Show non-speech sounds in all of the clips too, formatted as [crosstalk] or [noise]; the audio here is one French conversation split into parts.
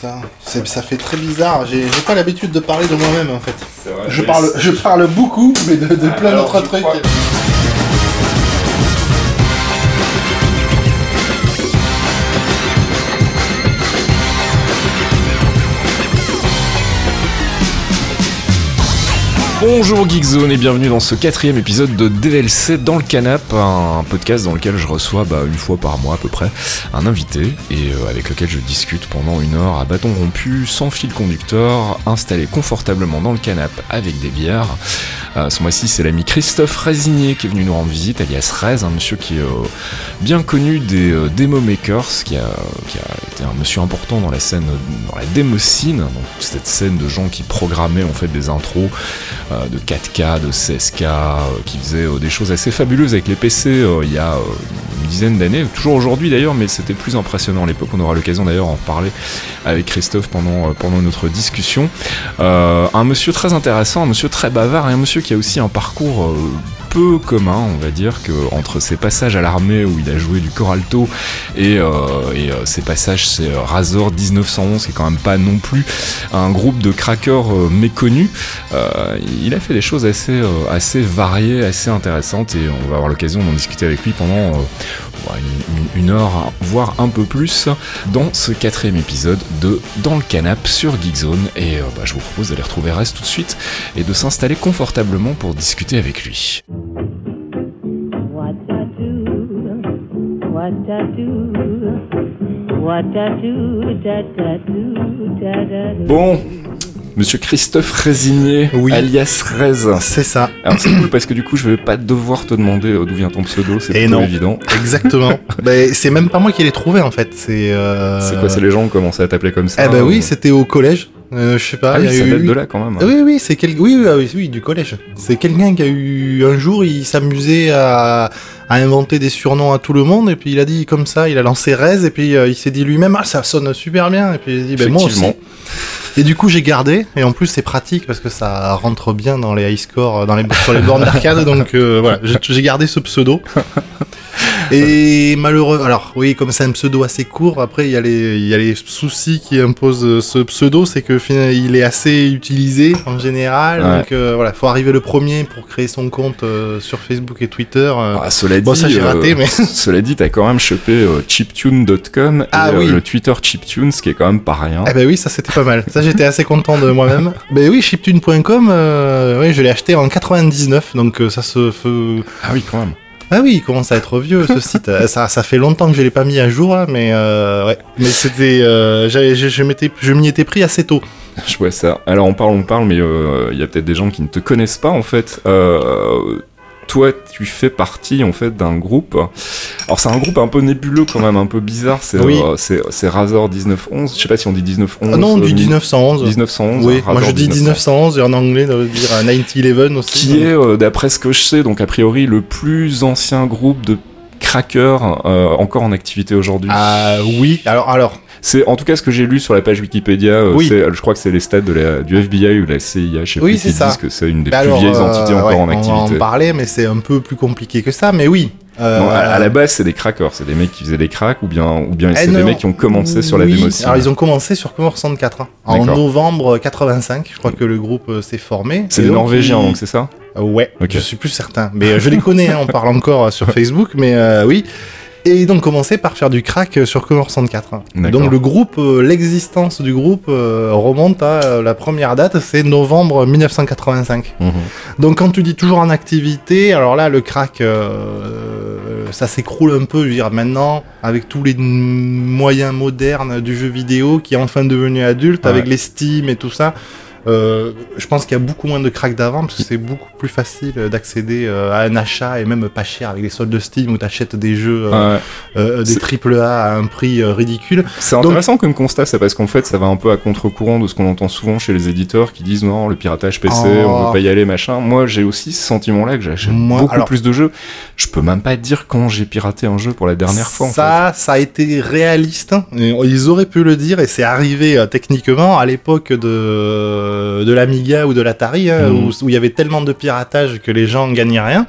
putain, ça fait très bizarre. J'ai pas l'habitude de parler de moi-même en fait. Vrai. Je parle, je parle beaucoup, mais de, de plein d'autres trucs. crois- Bonjour Geekzone et bienvenue dans ce quatrième épisode de DLC dans le canap, un podcast dans lequel je reçois bah, une fois par mois à peu près un invité et euh, avec lequel je discute pendant une heure à bâton rompu, sans fil conducteur, installé confortablement dans le canap avec des bières. Euh, ce mois-ci c'est l'ami Christophe Résigné qui est venu nous rendre visite, alias Rez, un monsieur qui est euh, bien connu des Demo Makers, qui a, été un monsieur important dans la scène, dans la démocine, donc cette scène de gens qui programmaient en fait des intros de 4K, de 16K, euh, qui faisait euh, des choses assez fabuleuses avec les PC euh, il y a euh, une dizaine d'années, toujours aujourd'hui d'ailleurs, mais c'était plus impressionnant à l'époque. On aura l'occasion d'ailleurs d'en parler avec Christophe pendant, euh, pendant notre discussion. Euh, un monsieur très intéressant, un monsieur très bavard et un monsieur qui a aussi un parcours euh, peu commun, on va dire, que entre ses passages à l'armée où il a joué du coralto et, euh, et euh, ses passages c'est euh, Razor 1911 qui est quand même pas non plus un groupe de crackers euh, méconnus. Euh, il a fait des choses assez, euh, assez variées, assez intéressantes et on va avoir l'occasion d'en discuter avec lui pendant euh, une, une- une heure, voire un peu plus, dans ce quatrième épisode de Dans le canap sur Geekzone. Et euh, bah, je vous propose d'aller retrouver Rest tout de suite et de s'installer confortablement pour discuter avec lui. What I do, what I do, what I do, da da do, da da do. Bon, monsieur Christophe Résigné, Oui. alias Rez. C'est ça, Alors c'est cool parce que du coup je vais pas devoir te demander euh, d'où vient ton pseudo, c'est plutôt évident. exactement. [laughs] Ben, c'est même pas moi qui l'ai trouvé en fait. C'est. euh, quoi, c'est les gens qui ont commencé à t'appeler comme ça Eh ben ou- oui, c'était au collège. Euh, je sais pas. Ah oui, ça eu- date de là quand même. Ah Oui, oui, c'est quel... oui, oui, ah oui, oui, du collège. C'est quelqu'un qui a eu un jour, il s'amusait à... à inventer des surnoms à tout le monde, et puis il a dit comme ça, il a lancé Rez, et puis euh, il s'est dit lui-même, ah, ça sonne super bien, et puis il a dit, ben moi aussi. Et du coup, j'ai gardé, et en plus, c'est pratique parce que ça rentre bien dans les high scores, dans les... sur les bornes d'arcade, [laughs] donc euh, voilà, j'ai gardé ce pseudo. Et malheureux, alors oui, comme c'est un pseudo assez court, après il y, a les, il y a les soucis qui imposent euh, ce pseudo, c'est que finalement, il est assez utilisé en général, Ouais. donc euh, voilà, faut arriver le premier pour créer son compte euh, sur Facebook et Twitter. euh. Ah, cela bon, dit, ça j'ai raté, mais [laughs] cela dit, t'as quand même chopé chiptune.com et Ah oui. le Twitter chiptune, ce qui est quand même pas rien. eh ben oui, ça c'était pas mal. Ça j'étais assez content de moi-même. [laughs] ben oui, chiptune.com, oui, je l'ai acheté en 99, donc ça se fait. Ah oui, quand même. Ah oui, il commence à être vieux ce site. Euh, [laughs] ça, ça fait longtemps que je l'ai pas mis à jour là, mais euh, ouais. Mais c'était, euh, je, je m'étais, je m'y étais pris assez tôt. Je vois ça. Alors on parle, on parle, mais il y a peut-être des gens qui ne te connaissent pas en fait. Euh, toi, tu fais partie en fait d'un groupe. Alors c'est un groupe un peu nébuleux quand même, un peu bizarre. C'est Oui. euh, c'est Razor 1911. Je sais pas si on dit 1911. Ah non, euh, du 1911. 1911. Oui, Razor moi je dis 1911 et en anglais ça veut dire euh, 1911 aussi. Qui est, euh, d'après ce que je sais, donc a priori le plus ancien groupe de crackers euh, encore en activité aujourd'hui. Ah oui. Alors alors. C'est en tout cas ce que j'ai lu sur la page Wikipédia. euh, Oui. Je crois que c'est les stats de la, du FBI ou de la CIA, je sais Oui, plus, c'est qui ça. disent que c'est une des bah plus alors, vieilles euh, entités encore ouais, en On va activité. en parler, mais c'est un peu plus compliqué que ça. Mais oui. Euh, Non, à, la base, c'est des crackers, c'est des mecs qui faisaient des cracks ou bien, ou bien eh c'est des mecs qui ont commencé sur la oui. Alors ils ont commencé sur Commodore 64 hein, en novembre 85. Je crois que le groupe euh, s'est formé. C'est des Norvégiens, donc c'est ça? Ouais, Ok. je suis plus certain. Mais je les connais, hein, on parle encore sur [laughs] Facebook, mais euh, oui. Et ils ont commencé par faire du crack euh, sur Commodore 64. hein. Donc le groupe, euh, l'existence du groupe euh, remonte à euh, la première date, c'est novembre 1985. Mhm. Donc quand tu dis toujours en activité, alors là le crack, ça s'écroule un peu, je veux dire maintenant, avec tous les moyens modernes du jeu vidéo qui est enfin devenu adulte, Ouais. avec les Steam et tout ça. Euh, je pense qu'il y a beaucoup moins de crack d'avant parce que c'est beaucoup plus facile d'accéder euh, à un achat et même pas cher avec les soldes de Steam où tu achètes des jeux, euh, Ouais. euh, des triple A à un prix ridicule. C'est intéressant comme constat, ça, parce qu'en fait, ça va un peu à contre-courant de ce qu'on entend souvent chez les éditeurs qui disent non, le piratage PC, Oh. on veut pas y aller, machin. Moi, j'ai aussi ce sentiment-là que j'achète beaucoup alors- plus de jeux. Je peux même pas dire quand j'ai piraté un jeu pour la dernière fois, en fait. ça, ça a été réaliste. hein. Ils auraient pu le dire et c'est arrivé techniquement à l'époque de, de l'Amiga ou de l'Atari, hein, Mhm. où où il y avait tellement de piratage que les gens gagnaient rien.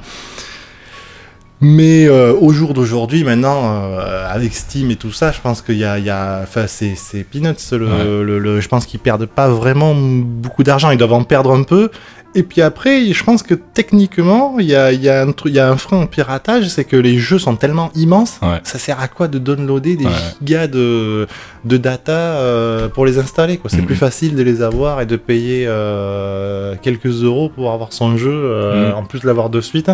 Mais euh, au jour d'aujourd'hui, maintenant, euh, avec Steam et tout ça, je pense qu'il y a, il y a, enfin, c'est, c'est peanuts. Le, Ouais. le- le- je pense qu'ils perdent pas vraiment beaucoup d'argent. Ils doivent en perdre un peu. Et puis après, je pense que techniquement, il y a, y a y a un frein au piratage, c'est que les jeux sont tellement immenses. Ouais. Ça sert à quoi de downloader des Ouais. gigas de, de data euh, pour les installer quoi? C'est Mhm. plus facile de les avoir et de payer euh, quelques euros pour avoir son jeu, euh, Mhm. en plus de l'avoir de suite.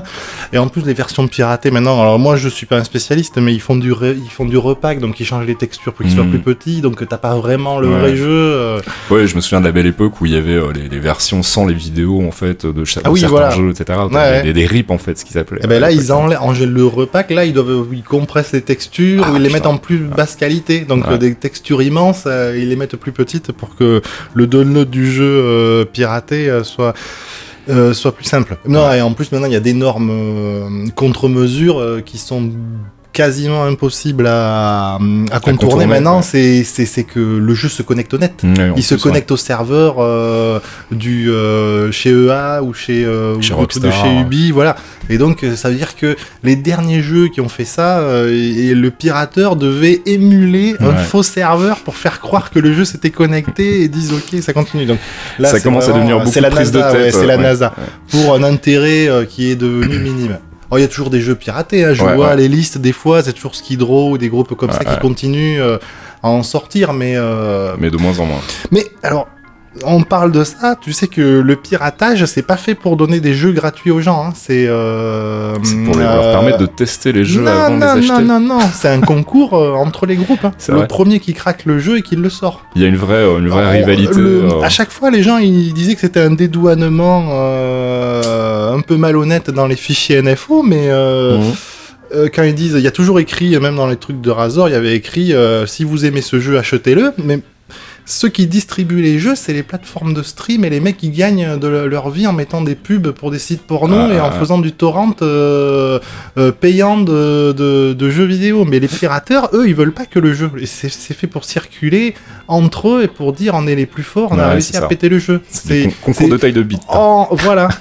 Et en plus les versions piratées maintenant. Alors moi je suis pas un spécialiste, mais ils font du ils font du repack, donc ils changent les textures pour qu'ils soient Mhm. plus petits, donc t'as pas vraiment le Ouais. vrai jeu. euh. Ouais, je me souviens de la belle époque où il y avait euh, les, les versions sans les vidéos en fait de, cha- Ah oui, voilà. etc. Ouais, Des, rips en fait, ce qu'ils appelaient. Et ben là ils enlèvent en le repack là ils doivent ils compressent les textures Ah, ou ils les putain. mettent en plus basse qualité donc Ouais. euh, des textures immenses euh, ils les mettent plus petites pour que le download du jeu euh, piraté euh, soit soit plus simple. Non et en plus maintenant il y a d'énormes contre-mesures qui sont quasiment impossibles à, à contourner. contourner, Maintenant ouais. c'est que le jeu se connecte au net. Il se plus, ouais. connecte au serveur euh, du euh, chez EA ou chez euh, Chez ou de Rockstar, chez ouais. Ubi, voilà. Et donc euh, ça veut dire que les derniers jeux qui ont fait ça, et, et le pirateur devait émuler un faux serveur pour faire croire que le jeu s'était connecté et disent ok ça continue. Donc là Ça commence à devenir beaucoup la de prise de NASA, tête, ouais, c'est la. NASA pour un intérêt qui est devenu minime. Alors, il y a toujours des jeux piratés, hein, je Ouais, vois ouais. les listes des fois, c'est toujours Skid Row ou des groupes comme ça qui continuent euh, à en sortir, mais euh, Mais de moins en moins. mais alors, on parle de ça, tu sais que le piratage, c'est pas fait pour donner des jeux gratuits aux gens. hein. C'est euh, C'est pour les- leur euh, permettre de tester les jeux non, avant de non, les acheter. non, non, non, c'est un concours euh, entre les groupes. hein. C'est Le vrai. premier qui craque le jeu et qui le sort. Il y a une vraie, euh, une vraie Alors, rivalité. le- euh, À chaque fois, les gens ils disaient que c'était un dédouanement euh, un peu malhonnête dans les fichiers NFO, mais euh, mhm. euh, quand ils disent, il y a toujours écrit, même dans les trucs de Razor, il y avait écrit euh, si vous aimez ce jeu, achetez-le. Mais ceux qui distribuent les jeux, c'est les plateformes de stream et les mecs qui gagnent de le- leur vie en mettant des pubs pour des sites porno Ah, et en ah. faisant du torrent euh, euh, payant de, de- de jeux vidéo. Mais les pirateurs, eux, ils veulent pas que le jeu. C'est fait pour circuler entre eux et pour dire on est les plus forts, on a réussi à ça. péter le jeu. C'est concours de taille de bits. en- voilà. [laughs]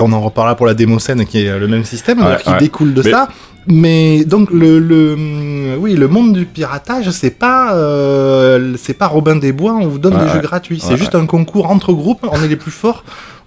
On en reparlera pour la démo scène qui est le même système, Ouais, qui ouais. découle de Mais- ça. Mais donc le, le hum, oui le monde du piratage c'est pas euh, c'est pas Robin des Bois on vous donne Ouais, des jeux gratuits. C'est Ouais, juste un concours entre groupes on est les plus forts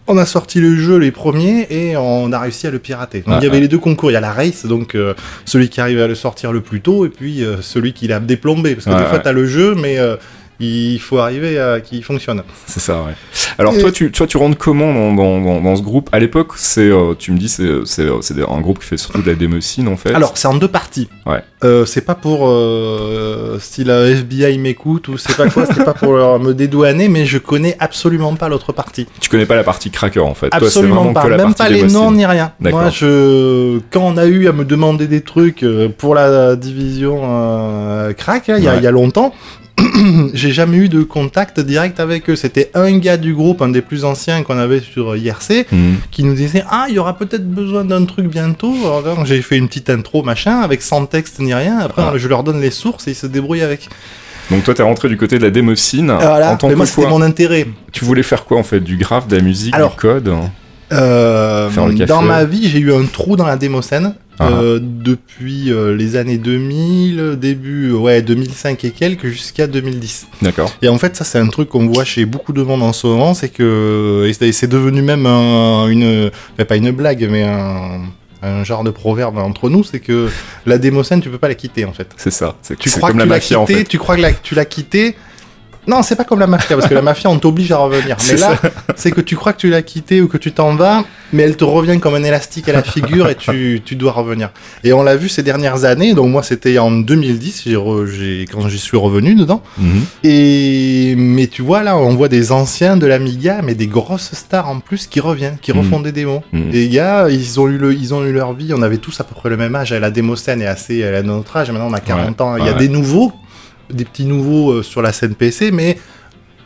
on a sorti le jeu les premiers et on a réussi à le pirater. Donc il y avait les deux concours, il y a la race, donc euh, celui qui arrive à le sortir le plus tôt, et puis euh, celui qui l'a déplombé. Parce que des fois t'as le jeu, mais euh, il faut arriver à qu'il fonctionne. C'est ça, ouais. Alors Et- toi, tu, toi, tu rentres comment dans, dans, dans, dans ce groupe? À l'époque, c'est, euh, tu me dis, c'est, c'est, c'est un groupe qui fait surtout de la démocine en fait. Alors, c'est en deux parties. Ouais. Euh, c'est pas pour euh, si la FBI m'écoute ou c'est pas quoi, c'est pas pour leur- me dédouaner, mais je connais absolument pas l'autre partie. tu connais pas la partie cracker en fait. Toi, c'est Absolument vraiment pas, que la même pas les noms ni rien. D'accord. Moi, je quand on a eu à me demander des trucs euh, pour la division euh, crack, hein, y, Ouais. il y a longtemps. [clears throat] J'ai jamais eu de contact direct avec eux. C'était un gars du groupe, un des plus anciens qu'on avait sur IRC, Mhm. qui nous disait ah il y aura peut-être besoin d'un truc bientôt alors j'ai fait une petite intro machin avec sans texte ni rien après Ah. je leur donne les sources et ils se débrouillent avec Donc toi, t'es rentré du côté de la démocine. voilà En tant mais que moi c'était mon intérêt Tu voulais faire quoi en fait? Du graphe, de la musique, Alors, du code? Euh, dans ma vie j'ai eu un trou dans la démocène Ah. euh, depuis euh, les années 2000 début ouais 2005 et quelques jusqu'à 2010 D'accord. Et en fait, ça, c'est un truc qu'on voit chez beaucoup de monde en ce moment, c'est que c'est devenu même un- une, enfin, pas une blague, mais un, un genre de proverbe entre nous, c'est que la démocène, tu peux pas la quitter, en fait. C'est ça. C'est, Tu crois comme que la tu l'as mafia en quitté, fait. tu crois que la- tu l'as quitté. Non, c'est pas comme la mafia, parce que la mafia, on t'oblige à revenir. Mais là, c'est que tu crois que tu l'as quitté ou que tu t'en vas, mais elle te revient comme un élastique à la figure et tu, tu dois revenir. Et on l'a vu ces dernières années, donc moi, c'était en 2010, j'ai re- j'ai- quand j'y suis revenu dedans. Mhm. Et mais tu vois là, on voit des anciens de l'Amiga, mais des grosses stars en plus qui reviennent, qui Mhm. refont des démos. Mhm. Et les gars, ils ont eu le, ils ont eu leur vie. On avait tous à peu près le même âge. La démo scène est assez, elle a notre âge. Maintenant, on a 40 ans. Il y a ouais. des nouveaux, des petits nouveaux euh, sur la scène PC, mais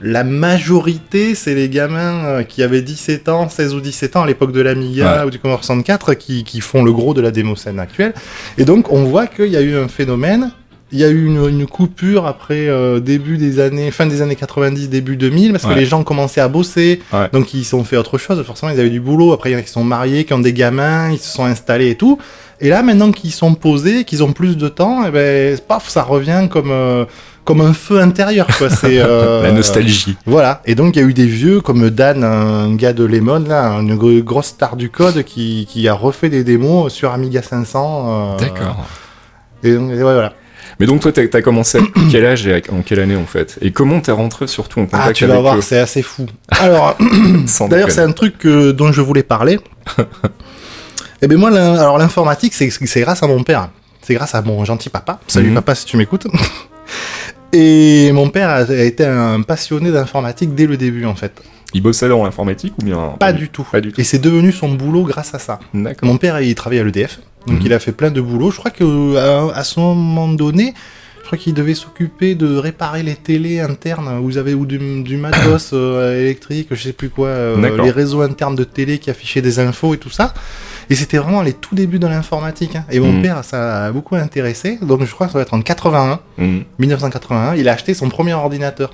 la majorité, c'est les gamins euh, qui avaient 17 ans, 16 ou 17 ans à l'époque de l'Amiga Ouais. ou du Commodore 64 qui, qui font le gros de la démo scène actuelle. Et donc, on voit qu'il y a eu un phénomène il y a eu une, une coupure après euh, début des années, fin des années 90, début 2000, parce que les gens commençaient à bosser, Ouais. donc ils sont fait autre chose. Forcément, ils avaient du boulot. Après, il y en a qui sont mariés, qui ont des gamins, ils se sont installés et tout. Et là, maintenant qu'ils sont posés, qu'ils ont plus de temps, et ben, paf, ça revient comme euh, comme un feu intérieur, quoi. [laughs] C'est euh, La nostalgie. Voilà. Et donc, il y a eu des vieux comme Dan, un gars de Lemon, là, une gro- grosse star du code qui, qui a refait des démos sur Amiga 500. euh, D'accord. Et donc, et ouais, voilà. Mais donc toi, t'as as commencé à [clears throat] quel âge et en quelle année en fait? Et comment t'es rentré surtout en Ah, contact tu vas avec voir, eux c'est assez fou. [laughs] Alors, [clears throat] d'ailleurs, c'est un truc dont je voulais parler. [laughs] Eh bien, moi, alors l'informatique, c'est grâce à mon père. C'est grâce à mon gentil papa. Salut Mhm. papa si tu m'écoutes. [laughs] Et mon père a été un passionné d'informatique dès le début, en fait. Il bossait dans l'informatique ou bien Pas du tout. Pas du tout. Et c'est devenu son boulot grâce à ça. D'accord. Mon père, il travaillait à l'EDF, donc Mhm. il a fait plein de boulot. Je crois que à, à ce moment donné, je crois qu'il devait s'occuper de réparer les télés internes vous avez ou du, du matos [coughs] euh, électrique, je sais plus quoi, euh, les réseaux internes de télé qui affichaient des infos et tout ça. Et c'était vraiment les tout débuts de l'informatique. hein. Et mon Mhm. père, ça a beaucoup intéressé. Donc je crois que ça va être en 81, Mhm. 1981, il a acheté son premier ordinateur.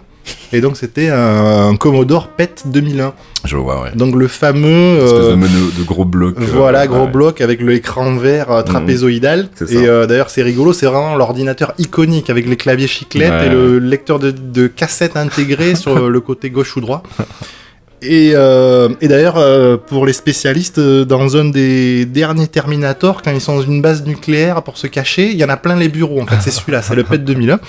Et donc c'était un, Commodore PET 2001. Je vois, ouais. Donc le fameux Une espèce euh, de, gros bloc. euh, voilà, gros ouais. bloc avec l'écran vert euh, trapézoïdal. Ça. Et euh, d'ailleurs, c'est rigolo, c'est vraiment l'ordinateur iconique avec les claviers chiclettes Ouais, et le lecteur de, de cassette intégré [laughs] sur le côté gauche ou droit. Et, euh, et d'ailleurs, euh, pour les spécialistes, euh, dans un des derniers Terminator, quand ils sont dans une base nucléaire pour se cacher, il y en a plein les bureaux. En fait, c'est celui-là, c'est le PET 2001.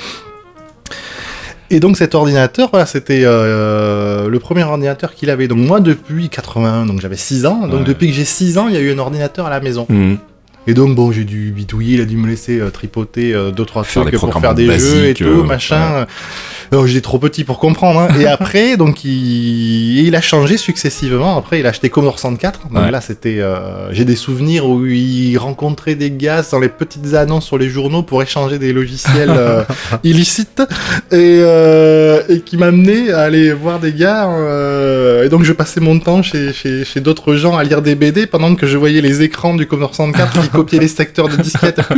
Et donc cet ordinateur, voilà, c'était euh, le premier ordinateur qu'il avait. Donc moi, depuis 81, donc j'avais 6 ans. Donc Ouais. depuis que j'ai 6 ans, il y a eu un ordinateur à la maison. Mhm. Et donc bon, j'ai dû bidouiller, il a dû me laisser euh, tripoter euh, deux trois Faire trucs pour faire des jeux et tout, euh, machin. Non, j'étais trop petit pour comprendre. hein. Et [laughs] après, donc il... il a changé successivement. Après, il a acheté Commodore 64. Donc Ouais. là, c'était, euh, j'ai des souvenirs où il rencontrait des gars dans les petites annonces sur les journaux pour échanger des logiciels euh, [laughs] illicites et, euh, et qui m'amenait à aller voir des gars. euh, et donc, je passais mon temps chez, chez, chez d'autres gens à lire des BD pendant que je voyais les écrans du Commodore 64 qui copiaient les secteurs de disquettes. [laughs]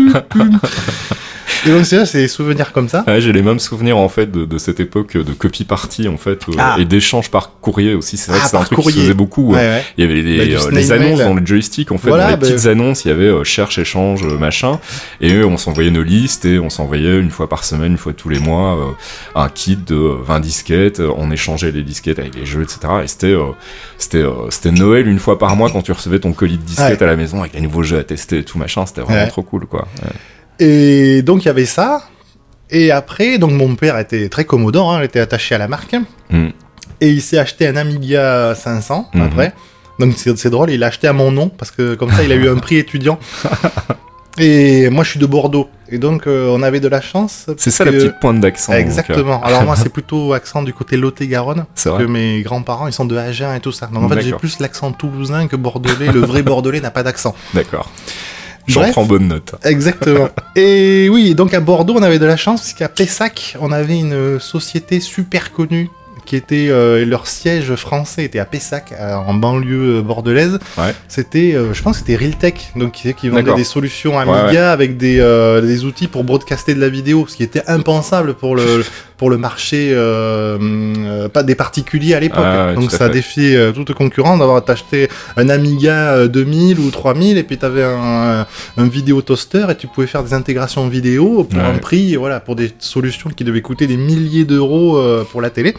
Et donc, c'est c'est des souvenirs comme ça. Ouais, j'ai les mêmes souvenirs en fait de, de cette époque de copie party en fait euh, Ah. et d'échanges par courrier aussi. C'est vrai Ah, que c'est un truc qui se courrier. faisait beaucoup. Ouais, ouais. ouais. Il y avait des, Bah, euh, snail des annonces mail. dans le joystick en fait, Voilà, dans les bah- petites annonces, il y avait euh, cherche, échange, euh, machin, et on s'envoyait nos listes et on s'envoyait une fois par semaine, une fois tous les mois, euh, un kit de 20 disquettes, euh, on échangeait les disquettes avec les jeux, etc. Et c'était euh, c'était euh, c'était Noël une fois par mois quand tu recevais ton colis de disquettes à la maison avec les nouveaux jeux à tester et tout machin, c'était vraiment trop cool quoi. Et donc il y avait ça. Et après, donc mon père était très Commodore, hein, il était attaché à la marque. Mm. Et il s'est acheté un Amiga 500 Mhm. après. Donc c'est drôle, il l'a acheté à mon nom parce que comme ça il a eu un prix étudiant. [laughs] Et moi je suis de Bordeaux. Et donc euh, on avait de la chance. C'est ça parce la que- petite pointe d'accent. Exactement. Alors moi [laughs] c'est plutôt accent du côté Lot-et-Garonne. C'est Parce que mes grands-parents ils sont de Agen et tout ça. Donc en fait j'ai plus l'accent toulousain que bordelais. Le vrai bordelais n'a pas d'accent. D'accord. J'en prends bonne note. Exactement. [laughs] Et oui, donc à Bordeaux, on avait de la chance, parce qu'à Pessac, on avait une société super connue qui était euh, leur siège français était à Pessac, en banlieue euh, bordelaise. Ouais. C'était, euh, je pense, que c'était Realtek, donc qui, qui vendait des solutions Ouais, Amiga avec des, euh, des outils pour broadcaster de la vidéo, ce qui était impensable pour le [laughs] pour le marché, pas des particuliers à l'époque. Ah donc ça défiait toute concurrence d'avoir acheté un Amiga euh, 2000 ou 3000 et puis tu avais un, un vidéo toaster et tu pouvais faire des intégrations vidéo pour un prix, voilà, pour des solutions qui devaient coûter des milliers d'euros pour la télé.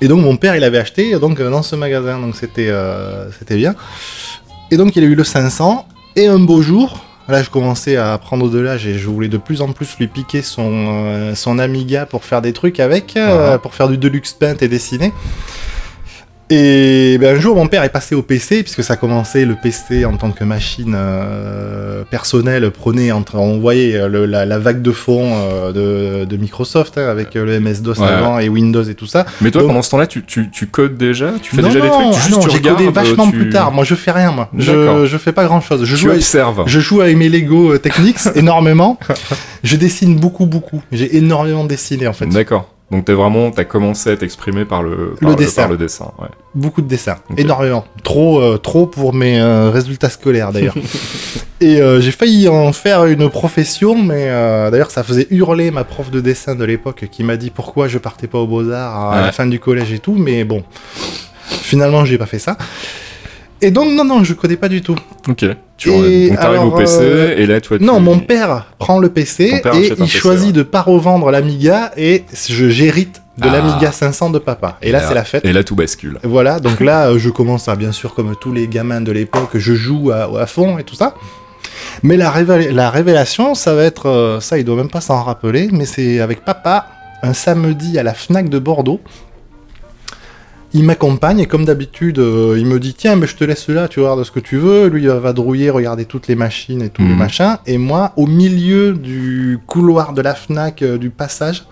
Et donc mon père il avait acheté donc dans ce magasin, donc c'était euh, c'était bien. Et donc il a eu le 500 et un beau jour, là je commençais à prendre de l'âge et je voulais de plus en plus lui piquer son euh, son Amiga pour faire des trucs avec, euh, Ah. pour faire du deluxe paint et dessiner. Et ben, un jour, mon père est passé au PC, puisque ça commençait, le PC en tant que machine euh, personnelle prenait, entre, on voyait euh, le- la, la vague de fond euh, de, de Microsoft, hein, avec euh, le MS-DOS Ouais. avant et Windows et tout ça. Mais toi, Donc- pendant ce temps-là, tu, tu, tu codes déjà? Tu fais non, déjà des trucs? Tu, non, j'ai codé euh, vachement tu- plus tard. Moi, je fais rien, moi. Je, je fais pas grand chose. Je joue, je joue avec mes Lego euh, Technics [laughs] énormément. je dessine beaucoup, beaucoup. J'ai énormément dessiné, en fait. D'accord. Donc t'es vraiment, t'as commencé à t'exprimer par le, par Le dessin. par le dessin. Ouais. Beaucoup de dessins, énormément. Trop, euh, trop pour mes euh, résultats scolaires d'ailleurs. [laughs] Et euh, j'ai failli en faire une profession, mais d'ailleurs ça faisait hurler ma prof de dessin de l'époque qui m'a dit pourquoi je partais pas aux beaux-arts à Ouais. la fin du collège et tout, mais bon, finalement j'ai pas fait ça. Et donc non, non, je connais pas du tout. Ok. Tu Et alors, au PC euh, et là toi tu. Non, mon père prend le PC et il choisit ouais. de pas revendre l'Amiga et je j'hérite de Ah. l'Amiga 500 de papa. Et là c'est la fête. Et là tout bascule. Voilà, donc [laughs] là, euh, je commence à, bien sûr, comme tous les gamins de l'époque, je joue à, à fond et tout ça. Mais la, révé- la révélation, ça va être, euh, ça, il doit même pas s'en rappeler, mais c'est avec papa, un samedi à la FNAC de Bordeaux. Il m'accompagne et comme d'habitude, euh, il me dit tiens, mais je te laisse là, tu vas voir de ce que tu veux. Lui, il va vadrouiller, regarder toutes les machines et tous les Mhm. machins. Et moi, au milieu du couloir de la FNAC, euh, du passage,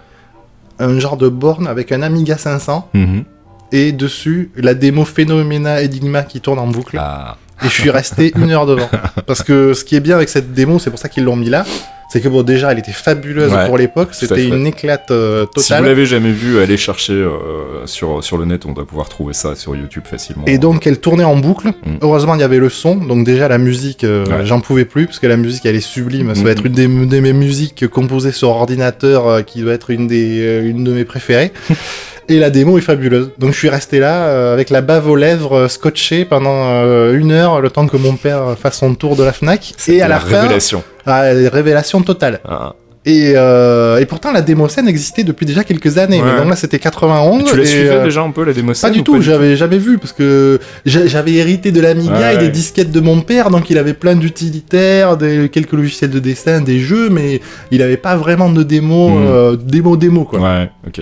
un genre de borne avec un Amiga 500 Mhm. et dessus la démo Phenomena Enigma qui tourne en boucle. Ah. Et je suis resté une heure devant. [laughs] Parce que ce qui est bien avec cette démo, c'est pour ça qu'ils l'ont mis là, c'est que bon, déjà, elle était fabuleuse Ouais, pour l'époque, c'était une éclate euh, Si vous totale. l'avez jamais vu, allez chercher euh, sur, sur le net, on doit pouvoir trouver ça sur YouTube facilement. et donc, elle tournait en boucle. Mm. Heureusement, il y avait le son. Donc, déjà, la musique, euh, Ouais. j'en pouvais plus, parce que la musique, elle est sublime. Ça Mm. va être une des, de mes musiques composées sur ordinateur, qui doit être une, des, une de mes préférées. [laughs] Et la démo est fabuleuse. Donc je suis resté là euh, avec la bave aux lèvres euh, scotché pendant euh, une heure, le temps que mon père fasse son tour de la Fnac. Et à la, fin, révélation. Ah, révélation totale. Ah. Et, euh, et pourtant la démo scène existait depuis déjà quelques années. Ouais. Mais donc là c'était 91. Tu la suivais euh, déjà un peu la démo pas scène du ou tout, j'avais jamais vu parce que j'a- j'avais hérité de l'Amiga Ouais, et des ouais. disquettes de mon père, donc il avait plein d'utilitaires, des, quelques logiciels de dessin, des jeux, mais il avait pas vraiment de démo, Mm. euh, démo démo quoi. Ouais, ok.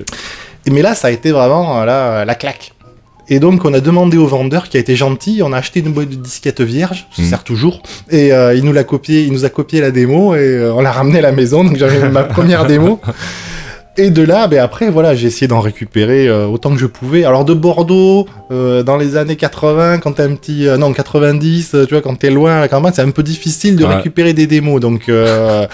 Mais là, ça a été vraiment euh, là, la claque. Et donc, on a demandé au vendeur qui a été gentil, on a acheté une boîte de disquettes vierge, ça Mhm. sert toujours, et euh, il nous l'a copié, il nous a copié la démo et euh, on l'a ramené à la maison, donc j'avais ma [laughs] première démo. Et de là, ben après, voilà, j'ai essayé d'en récupérer euh, autant que je pouvais. Alors de Bordeaux, euh, dans les années 80, quand t'es un petit, euh, non 90, euh, tu vois, quand t'es loin à la campagne, c'est un peu difficile de Ouais. récupérer des démos. Donc euh,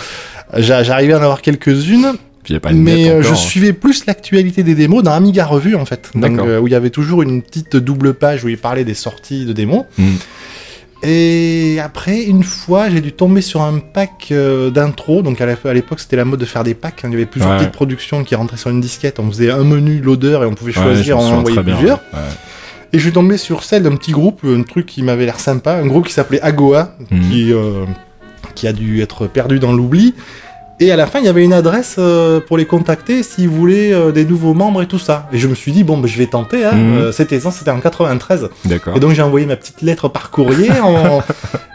j'a- j'arrivais à en avoir quelques-unes. Puis y a pas de net Mais euh, je hein. suivais plus l'actualité des démos dans Amiga Revue en fait. Donc, euh, où il y avait toujours une petite double page où il parlait des sorties de démos. Mm. Et après, une fois, j'ai dû tomber sur un pack euh, d'intro. Donc à l'époque, c'était la mode de faire des packs. hein. Il y avait plusieurs Ouais. petites productions qui rentraient sur une disquette. On faisait un menu, l'odeur, et on pouvait Ouais, choisir, on en bien, plusieurs. ouais. Et je suis tombé sur celle d'un petit groupe, un truc qui m'avait l'air sympa, un groupe qui s'appelait Agoa, qui, euh, qui a dû être perdu dans l'oubli. Et à la fin, il y avait une adresse euh, pour les contacter s'ils voulaient euh, des nouveaux membres et tout ça. Et je me suis dit, bon, bah, je vais tenter. Hein. Euh, c'était ça, c'était en 93. D'accord. Et donc j'ai envoyé ma petite lettre par courrier. [laughs] en-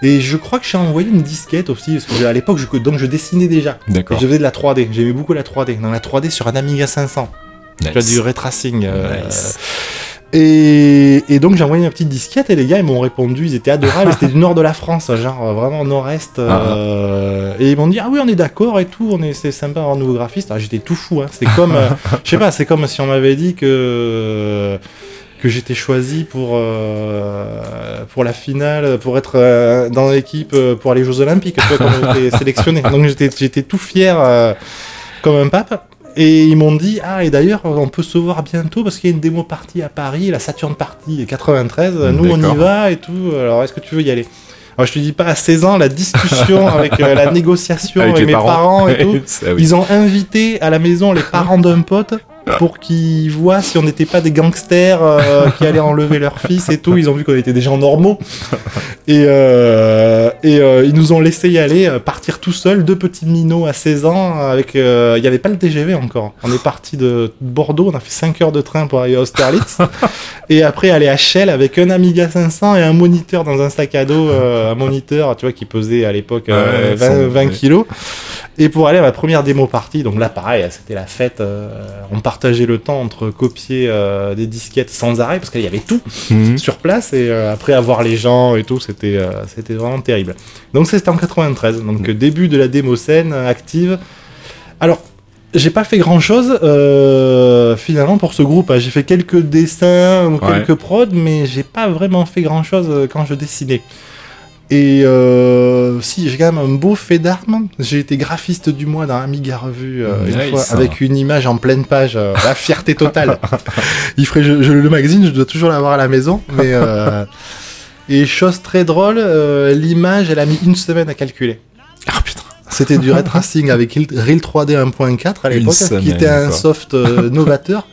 Et je crois que j'ai envoyé une disquette aussi, parce que à l'époque, je... donc je dessinais déjà. Et D'accord. je faisais de la 3D. J'aimais beaucoup la 3D. Dans la 3D sur un Amiga 500. Tu vois, Nice. du ray tracing. euh, Nice. Et, et donc j'ai envoyé ma petite disquette et les gars ils m'ont répondu, ils étaient adorables, c'était du nord de la France, genre euh, vraiment nord-est. euh, et ils m'ont dit ah oui on est d'accord et tout, on est c'est sympa un nouveau graphiste. Ah, j'étais tout fou, hein. c'était comme, euh, [laughs] je sais pas, c'est comme si on m'avait dit que que j'étais choisi pour euh, pour la finale, pour être euh, dans l'équipe pour aller aux Jeux Olympiques, quand on était [laughs] sélectionné. Donc j'étais j'étais tout fier euh, comme un pape. Et ils m'ont dit, ah, et d'ailleurs, on peut se voir bientôt parce qu'il y a une démo partie à Paris, la Saturn Party 93. Nous, on y va et tout. Alors, est-ce que tu veux y aller? Alors, je te dis pas, à 16 ans, la discussion [laughs] avec euh, la négociation avec, mes parents, parents, et tout. [laughs] Ah oui. Ils ont invité à la maison les parents d'un pote pour qu'ils voient si on n'était pas des gangsters euh, [laughs] qui allaient enlever leur fils et tout. Ils ont vu qu'on était des gens normaux. [laughs] Et, euh, et euh, ils nous ont laissé y aller, euh, partir tout seul, deux petits minots à 16 ans. avec euh, Il n'y avait pas le TGV encore. On est parti de Bordeaux, on a fait 5 heures de train pour arriver à Austerlitz. [laughs] et après aller à Shell avec un Amiga 500 et un moniteur dans un sac à dos. euh, un moniteur, tu vois, qui pesait à l'époque euh, Ouais, 20, sans- 20 ouais. kilos. Et pour aller à ma première démo partie, donc là pareil, c'était la fête. euh, on partageait le temps entre copier euh, des disquettes sans arrêt parce qu'il y avait tout Mhm. sur place et euh, après avoir les gens et tout, c'était c'était vraiment terrible. Donc c'était en 93, donc euh, début de la démo scène active. Alors j'ai pas fait grand chose finalement pour ce groupe. hein. J'ai fait quelques dessins ou Ouais. quelques prods, mais j'ai pas vraiment fait grand chose quand je dessinais. Et euh, si, j'ai quand même un beau fait d'armes. J'ai été graphiste du mois dans Amiga Revue euh, une fois, avec une image en pleine page. euh, la fierté totale. [laughs] Il ferait, je- je- le magazine, je dois toujours l'avoir à la maison. Mais, euh, et chose très drôle, l'image, elle a mis une semaine à calculer. Ah putain. C'était du ray tracing avec Real 3D 1.4 à l'époque, qui était un soft novateur.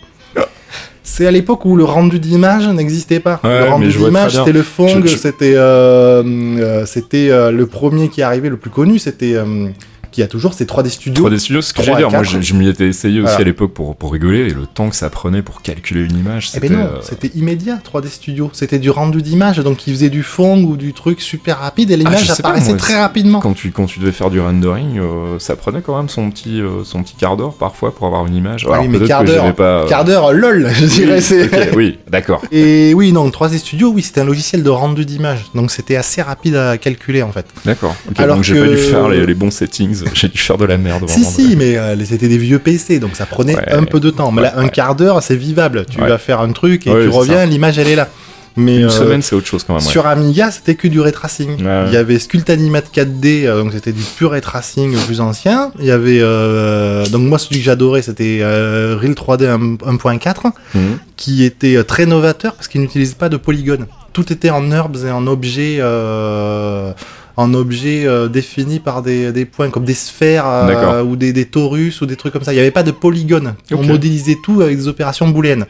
C'est à l'époque où le rendu d'image n'existait pas. Ouais, le rendu d'image, c'était le Fong, Je- je- c'était euh, euh, c'était euh, le premier qui est arrivé, le plus connu, c'était euh, qui a toujours, c'est 3D Studio. 3D Studio, ce que à dire, moi je, je m'y étais essayé aussi Voilà. à l'époque pour, pour rigoler, et le temps que ça prenait pour calculer une image, Eh c'était. ben non, euh, c'était immédiat 3D Studio. C'était du rendu d'image, donc il faisait du Fong ou du truc super rapide et l'image Ah, sais pas, apparaissait très rapidement. quand tu, quand tu devais faire du rendering, euh, ça prenait quand même son petit, euh, son petit quart d'heure parfois pour avoir une image. Oui, mais quart d'heure, j'avais pas. Quart d'heure, lol, je dirais. oui, c'est... ok, [laughs] oui, d'accord. Et oui, non, 3D Studio, oui, c'était un logiciel de rendu d'image. Donc c'était assez rapide à calculer en fait. D'accord. Alors donc j'ai pas dû faire les, les bons settings, [laughs] j'ai dû faire de la merde. Si, vraiment. si, mais euh, c'était des vieux PC, donc ça prenait Ouais. un peu de temps. Mais là, un quart d'heure, c'est vivable. Tu vas faire un truc et tu reviens, l'image elle est là. Mais Une euh, semaine, c'est autre chose quand même. ouais. sur Amiga, c'était que du ray tracing. Ouais, ouais. Il y avait Sculptanimat 4D, euh, donc c'était du pur ray tracing plus ancien. Il y avait euh, donc moi celui que j'adorais, c'était Real 3D 1- 1.4, Mhm. qui était très novateur parce qu'il n'utilisait pas de polygones. Tout était en herbs et en objets. En objets euh, définis par des, des points comme des sphères euh, ou des, des torus ou des trucs comme ça. Il n'y avait pas de polygones. On modélisait tout avec des opérations booléennes.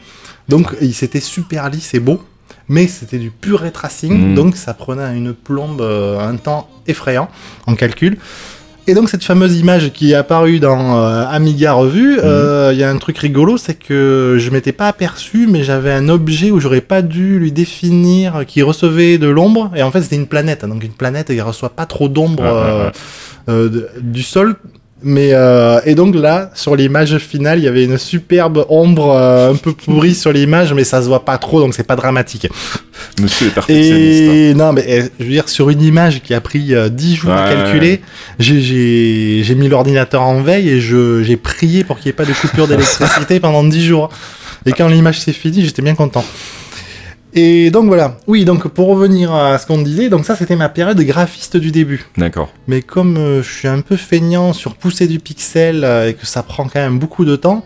Donc il c'était super lisse et beau, mais c'était du pur ray tracing, Mhm. donc ça prenait une plombe, euh, un temps effrayant en calcul. Et donc cette fameuse image qui est apparue dans euh, Amiga Revue, euh, il y a un truc rigolo, c'est que je m'étais pas aperçu, mais j'avais un objet où j'aurais pas dû lui définir, qui recevait de l'ombre, et en fait c'était une planète, donc une planète qui reçoit pas trop d'ombre euh, ouais. euh, de- du sol. Mais euh, et donc là, sur l'image finale, il y avait une superbe ombre euh, un peu pourrie sur l'image, mais ça se voit pas trop, donc c'est pas dramatique. [laughs] Monsieur est perfectionniste. hein. Et non, mais eh, je veux dire, sur une image qui a pris euh, 10 jours à Ouais, calculer, j'ai- j'ai j'ai mis l'ordinateur en veille et je- j'ai prié pour qu'il n'y ait pas de coupure d'électricité [laughs] pendant 10 jours. Et quand l'image s'est finie, j'étais bien content. Et donc voilà. Oui, donc pour revenir à ce qu'on disait, donc ça c'était ma période de graphiste du début. D'accord. Mais comme euh, je suis un peu feignant sur pousser du pixel euh, et que ça prend quand même beaucoup de temps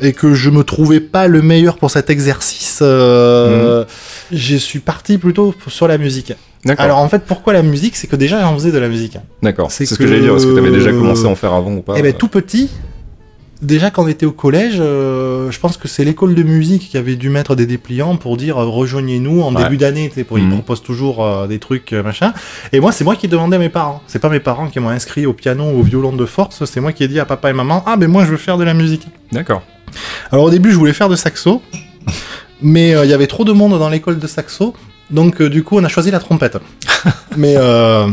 et que je me trouvais pas le meilleur pour cet exercice, euh, je suis parti plutôt sur la musique. D'accord. Alors en fait, pourquoi la musique? C'est que déjà j'en faisais de la musique. D'accord. c'est C'est ce que, que- j'allais dire. Est-ce que tu avais déjà commencé à en faire avant ou pas? Eh ben tout petit. Déjà quand on était au collège, euh, je pense que c'est l'école de musique qui avait dû mettre des dépliants pour dire euh, rejoignez-nous en Ouais. début d'année, tu sais, pour ils Mhm. proposent toujours euh, des trucs euh, machin. Et moi c'est moi qui demandais à mes parents. C'est pas mes parents qui m'ont inscrit au piano ou au violon de force, c'est moi qui ai dit à papa et maman ah ben moi je veux faire de la musique. D'accord. Alors au début je voulais faire de saxo, mais il y avait trop de monde dans l'école de saxo, donc du coup on a choisi la trompette. [laughs] mais euh,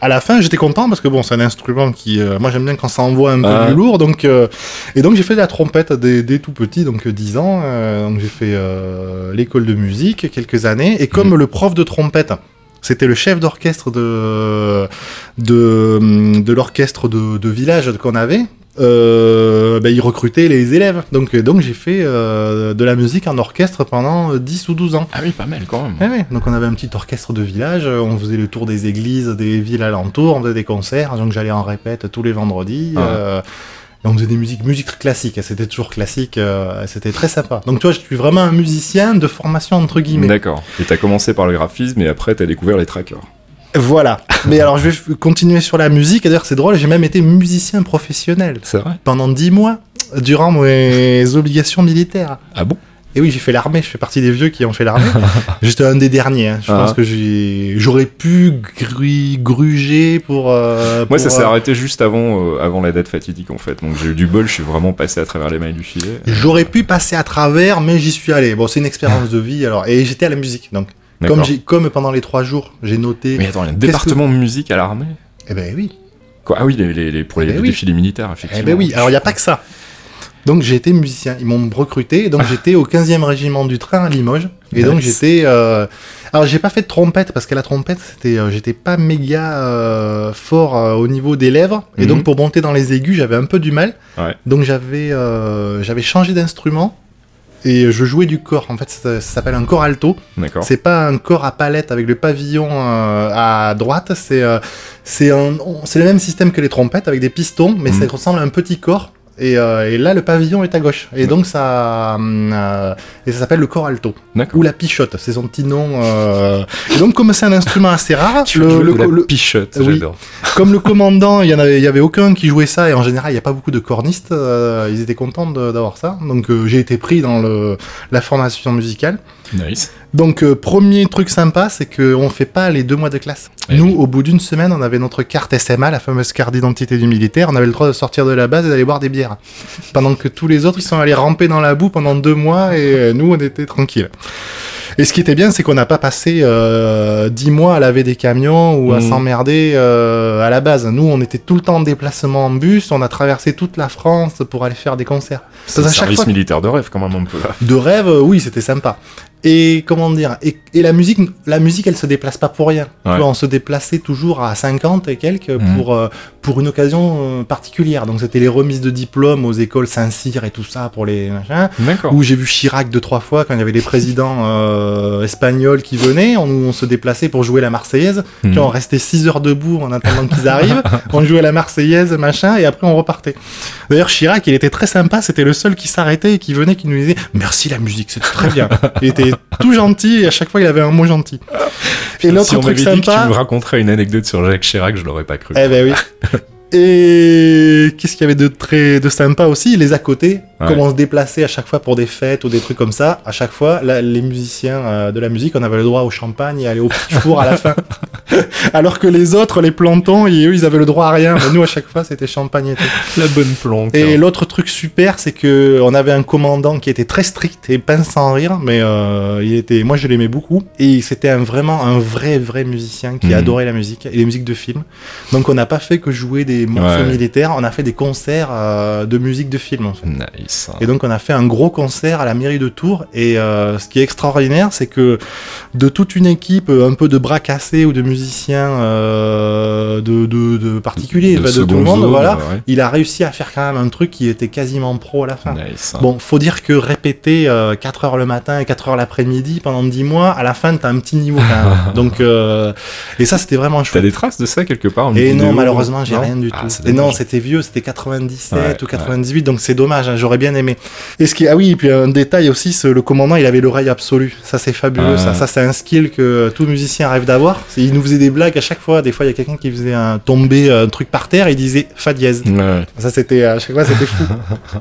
à la fin j'étais content parce que bon c'est un instrument qui, euh, moi j'aime bien quand ça envoie un peu du lourd, donc euh, et donc j'ai fait de la trompette dès, dès tout petit, donc euh, 10 ans, euh, donc j'ai fait euh, l'école de musique quelques années, et comme Mhm. le prof de trompette c'était le chef d'orchestre de, de, de l'orchestre de, de village qu'on avait. Euh, ben, il recrutait les élèves. Donc, donc j'ai fait euh, de la musique en orchestre pendant euh, 10 ou 12 ans. Ah oui, pas mal quand même. Ouais, ouais. Donc on avait un petit orchestre de village, euh, on faisait le tour des églises, des villes alentours, on faisait des concerts, donc j'allais en répète tous les vendredis. Ah. euh, et on faisait des musiques, musique classique, c'était toujours classique, euh, c'était très sympa. Donc tu vois, je suis vraiment un musicien de formation entre guillemets. D'accord. Et t'as commencé par le graphisme et après t'as découvert les trackers. Voilà. [laughs] Mais alors je vais continuer sur la musique, d'ailleurs c'est drôle, j'ai même été musicien professionnel C'est vrai pendant 10 mois durant mes [laughs] obligations militaires. Ah bon? Et oui, j'ai fait l'armée, je fais partie des vieux qui ont fait l'armée. [laughs] J'étais un des derniers, hein. je Ah. pense que j'ai- j'aurais pu gru- gruger pour... euh, Moi, pour, ça s'est euh, arrêté juste avant, euh, avant la date fatidique en fait. Donc j'ai eu du bol, je suis vraiment passé à travers les mailles du filet. J'aurais pu passer à travers, mais j'y suis allé. Bon, c'est une expérience de vie, alors. Et j'étais à la musique, donc. Comme, pendant les trois jours, j'ai noté... Mais attends, il y a un département de musique à l'armée Eh ben oui. Quoi Ah oui, les, les- les- pour les Eh ben oui. défilés militaires, Eh effectivement. ben oui, alors il n'y a pas que ça. Donc j'ai été musicien, ils m'ont recruté, donc j'étais au 15e régiment du train à Limoges. Et donc j'étais... euh, Alors j'ai pas fait de trompette, parce que la trompette, c'était, euh, j'étais pas méga euh, fort euh, au niveau des lèvres. Et Mhm. donc pour monter dans les aigus, j'avais un peu du mal. Ouais. Donc j'avais, j'avais changé d'instrument. Et je jouais du corps. En fait, ça, ça s'appelle un corps alto. D'accord. C'est pas un corps à palette avec le pavillon euh, à droite, c'est euh, c'est le même système que les trompettes avec des pistons, mais Mhm. ça ressemble à un petit corps. Et, euh, et là, le pavillon est à gauche. Et donc, ça, hum, euh, et ça s'appelle le corps alto. D'accord. Ou la pichotte, c'est son petit nom. euh. Et donc, comme c'est un instrument assez rare, Tu le, la pichotte, Oui. j'adore. comme le commandant, il y en avait, y avait aucun qui jouait ça, et en général, il n'y a pas beaucoup de cornistes. ils étaient contents d'avoir ça. Donc, j'ai été pris dans le, la formation musicale. Nice. Donc, euh, premier truc sympa, c'est qu'on fait pas les deux mois de classe. Eh Nous, oui. au bout d'une semaine, on avait notre carte SMA, la fameuse carte d'identité du militaire. On avait le droit de sortir de la base et d'aller boire des bières. Pendant que tous les autres, ils sont allés ramper dans la boue pendant deux mois et euh, nous, on était tranquilles. Et ce qui était bien, c'est qu'on n'a pas passé euh, dix mois à laver des camions ou à Mhm. s'emmerder euh, à la base. Nous, on était tout le temps en déplacement en bus. On a traversé toute la France pour aller faire des concerts. C'est un service fois- militaire de rêve quand même un peu là. de rêve, oui, c'était sympa. Et comment dire et, et la musique, la musique, elle se déplace pas pour rien. Tu vois, on se déplaçait toujours à 50 et quelques Mhm. pour euh, pour une occasion euh, particulière. Donc c'était les remises de diplômes aux écoles Saint-Cyr et tout ça pour les machins. D'accord. Où j'ai vu Chirac deux trois fois quand il y avait les présidents euh, espagnols qui venaient. On, on se déplaçait pour jouer la Marseillaise. Mhm. Tu vois, on restait 6 heures debout en attendant qu'ils [laughs] arrivent. on jouait la Marseillaise, machin, et après on repartait. D'ailleurs, Chirac, il était très sympa. C'était le seul qui s'arrêtait et qui venait, qui nous disait merci la musique, c'était très bien. Il était tout gentil et à chaque fois il avait un mot gentil. Et l'autre si on truc m'avait dit que tu sympa. me raconterais une anecdote sur Jacques Chirac, je l'aurais pas cru. Eh ben oui. [laughs] Et qu'est-ce qu'il y avait de très de sympa aussi? Les à côté, Ouais. comme on se déplaçait à chaque fois pour des fêtes ou des trucs comme ça, à chaque fois, là, les musiciens euh, de la musique, on avait le droit au champagne et aller au petit four à la fin. [laughs] Alors que les autres, les plantons, et eux, ils avaient le droit à rien. Mais nous, à chaque fois, c'était champagne et tout. La bonne planque. Et hein. l'autre truc super, c'est que on avait un commandant qui était très strict et pince sans rire, mais euh, il était, moi je l'aimais beaucoup. Et c'était un, vraiment un vrai vrai musicien qui Mhm. adorait la musique et les musiques de film. Donc on n'a pas fait que jouer des morceaux Ouais. militaires, on a fait des concerts euh, de musique de film en fait. Nice. Et donc on a fait un gros concert à la mairie de Tours. Et euh, ce qui est extraordinaire, c'est que de toute une équipe, euh, un peu de bras cassés ou de musiciens euh, de, de, de particuliers, De bah, de, tout le monde, zone, voilà, ouais. il a réussi à faire quand même un truc qui était quasiment pro à la fin. Nice. Bon, faut dire que répéter euh, 4 heures le matin et 4 heures l'après-midi pendant 10 mois, à la fin, t'as un petit niveau quand même. [laughs] Donc, et ça, c'était vraiment T'as chouette. des traces de ça quelque part une Et vidéo non, malheureusement, j'ai rien du tout. Ah, et non, c'était vieux, c'était 97 Ouais, ou 98, donc c'est dommage, hein, j'aurais bien aimé. Et ce qui, ah oui, et puis un détail aussi, le commandant, il avait l'oreille absolue. Ça, c'est fabuleux, Ah. ça. Ça, c'est un skill que tout musicien rêve d'avoir. Il nous faisait des blagues à chaque fois. Des fois, il y a quelqu'un qui faisait un tomber un truc par terre, il disait fa dièse. Ouais. Ça, c'était à chaque fois, c'était fou. [laughs]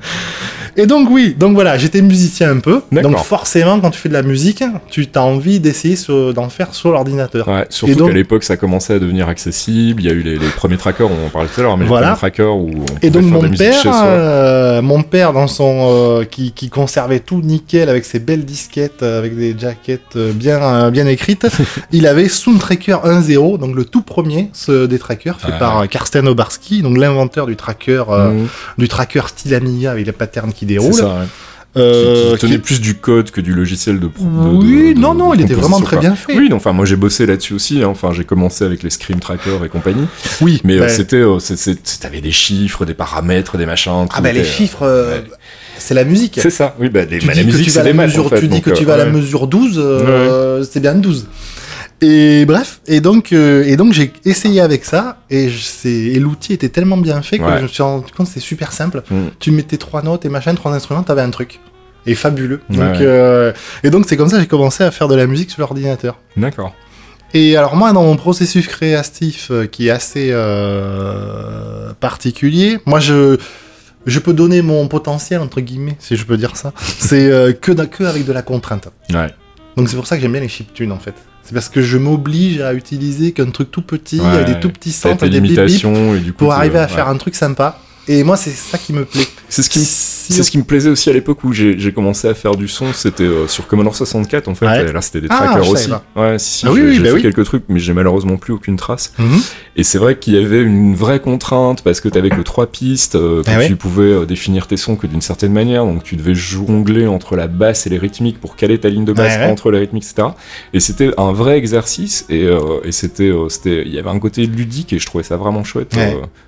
Et donc, oui, donc voilà, j'étais musicien un peu. Donc, forcément, quand tu fais de la musique, tu as envie d'essayer d'en faire sur l'ordinateur. Ouais, surtout donc- qu'à l'époque ça commençait à devenir accessible, il y a eu les, les premiers trackers, on en parlait tout à l'heure, mais Voilà. les premiers trackers où on Et donc faire de la mon musique père, chez soi. euh, mon père dans son euh, qui, qui conservait tout nickel avec ses belles disquettes euh, avec des jaquettes bien euh, bien écrites, [laughs] il avait Soundtracker 1.0, donc le tout premier ce, des trackers fait par Karsten Obarski, donc l'inventeur du tracker Mmh, du tracker style Amiga avec les patterns qui c'est déroulent. ça, ouais. Euh, qui, qui tenait qui- plus du code que du logiciel de. Oui, de- de- non, non, il était vraiment très bien fait. Oui, non, enfin, moi j'ai bossé là-dessus aussi. hein. Enfin, j'ai commencé avec les Scream Tracker et compagnie. Oui, Mais euh, ben, c'était, euh, c'est- c'est- t'avais des chiffres, des paramètres, des machins. ah ben les était, euh, chiffres, euh, ouais. c'est la musique. C'est ça. Oui, bah, les, tu bah, dis la que musique, tu c'est vas à des la maths, mesure, en fait, tu dis que tu euh, vas à la mesure 12, euh, c'est bien 12. Et bref, et donc, euh, et donc j'ai essayé avec ça, et, l'outil était tellement bien fait que Ouais. je me suis rendu compte que c'est super simple. Mm. Tu mettais trois notes et machin, trois instruments, t'avais un truc. Et fabuleux. Ouais, Donc, ouais. euh, et donc c'est comme ça que j'ai commencé à faire de la musique sur l'ordinateur. D'accord. Et alors moi, dans mon processus créatif euh, qui est assez particulier, moi je je peux donner mon potentiel entre guillemets, si je peux dire ça. C'est que que avec de la contrainte. Ouais. Donc c'est pour ça que j'aime bien les chiptunes en fait. C'est parce que je m'oblige à utiliser qu'un truc tout petit, Ouais. avec des tout petits centres, des bip bip, et du coup. pour arriver à faire un truc sympa. Et moi, c'est ça qui me plaît. C'est ce qui C'est ce qui me plaisait aussi à l'époque où j'ai commencé à faire du son, c'était euh, sur Commodore 64 en fait, Ouais. et là c'était des Ah, trackers aussi. Ouais, si, si, Ah oui, j'ai oui, bah fait oui. quelques trucs, mais j'ai malheureusement plus aucune trace. Mhm. Et c'est vrai qu'il y avait une vraie contrainte parce que t'avais que trois pistes, euh, que Ah tu pouvais euh, définir tes sons que d'une certaine manière, donc tu devais jongler entre la basse et les rythmiques pour caler ta ligne de basse entre les rythmiques, etc. Et c'était un vrai exercice et, euh, et c'était, euh, c'était, il y avait un côté ludique et je trouvais ça vraiment chouette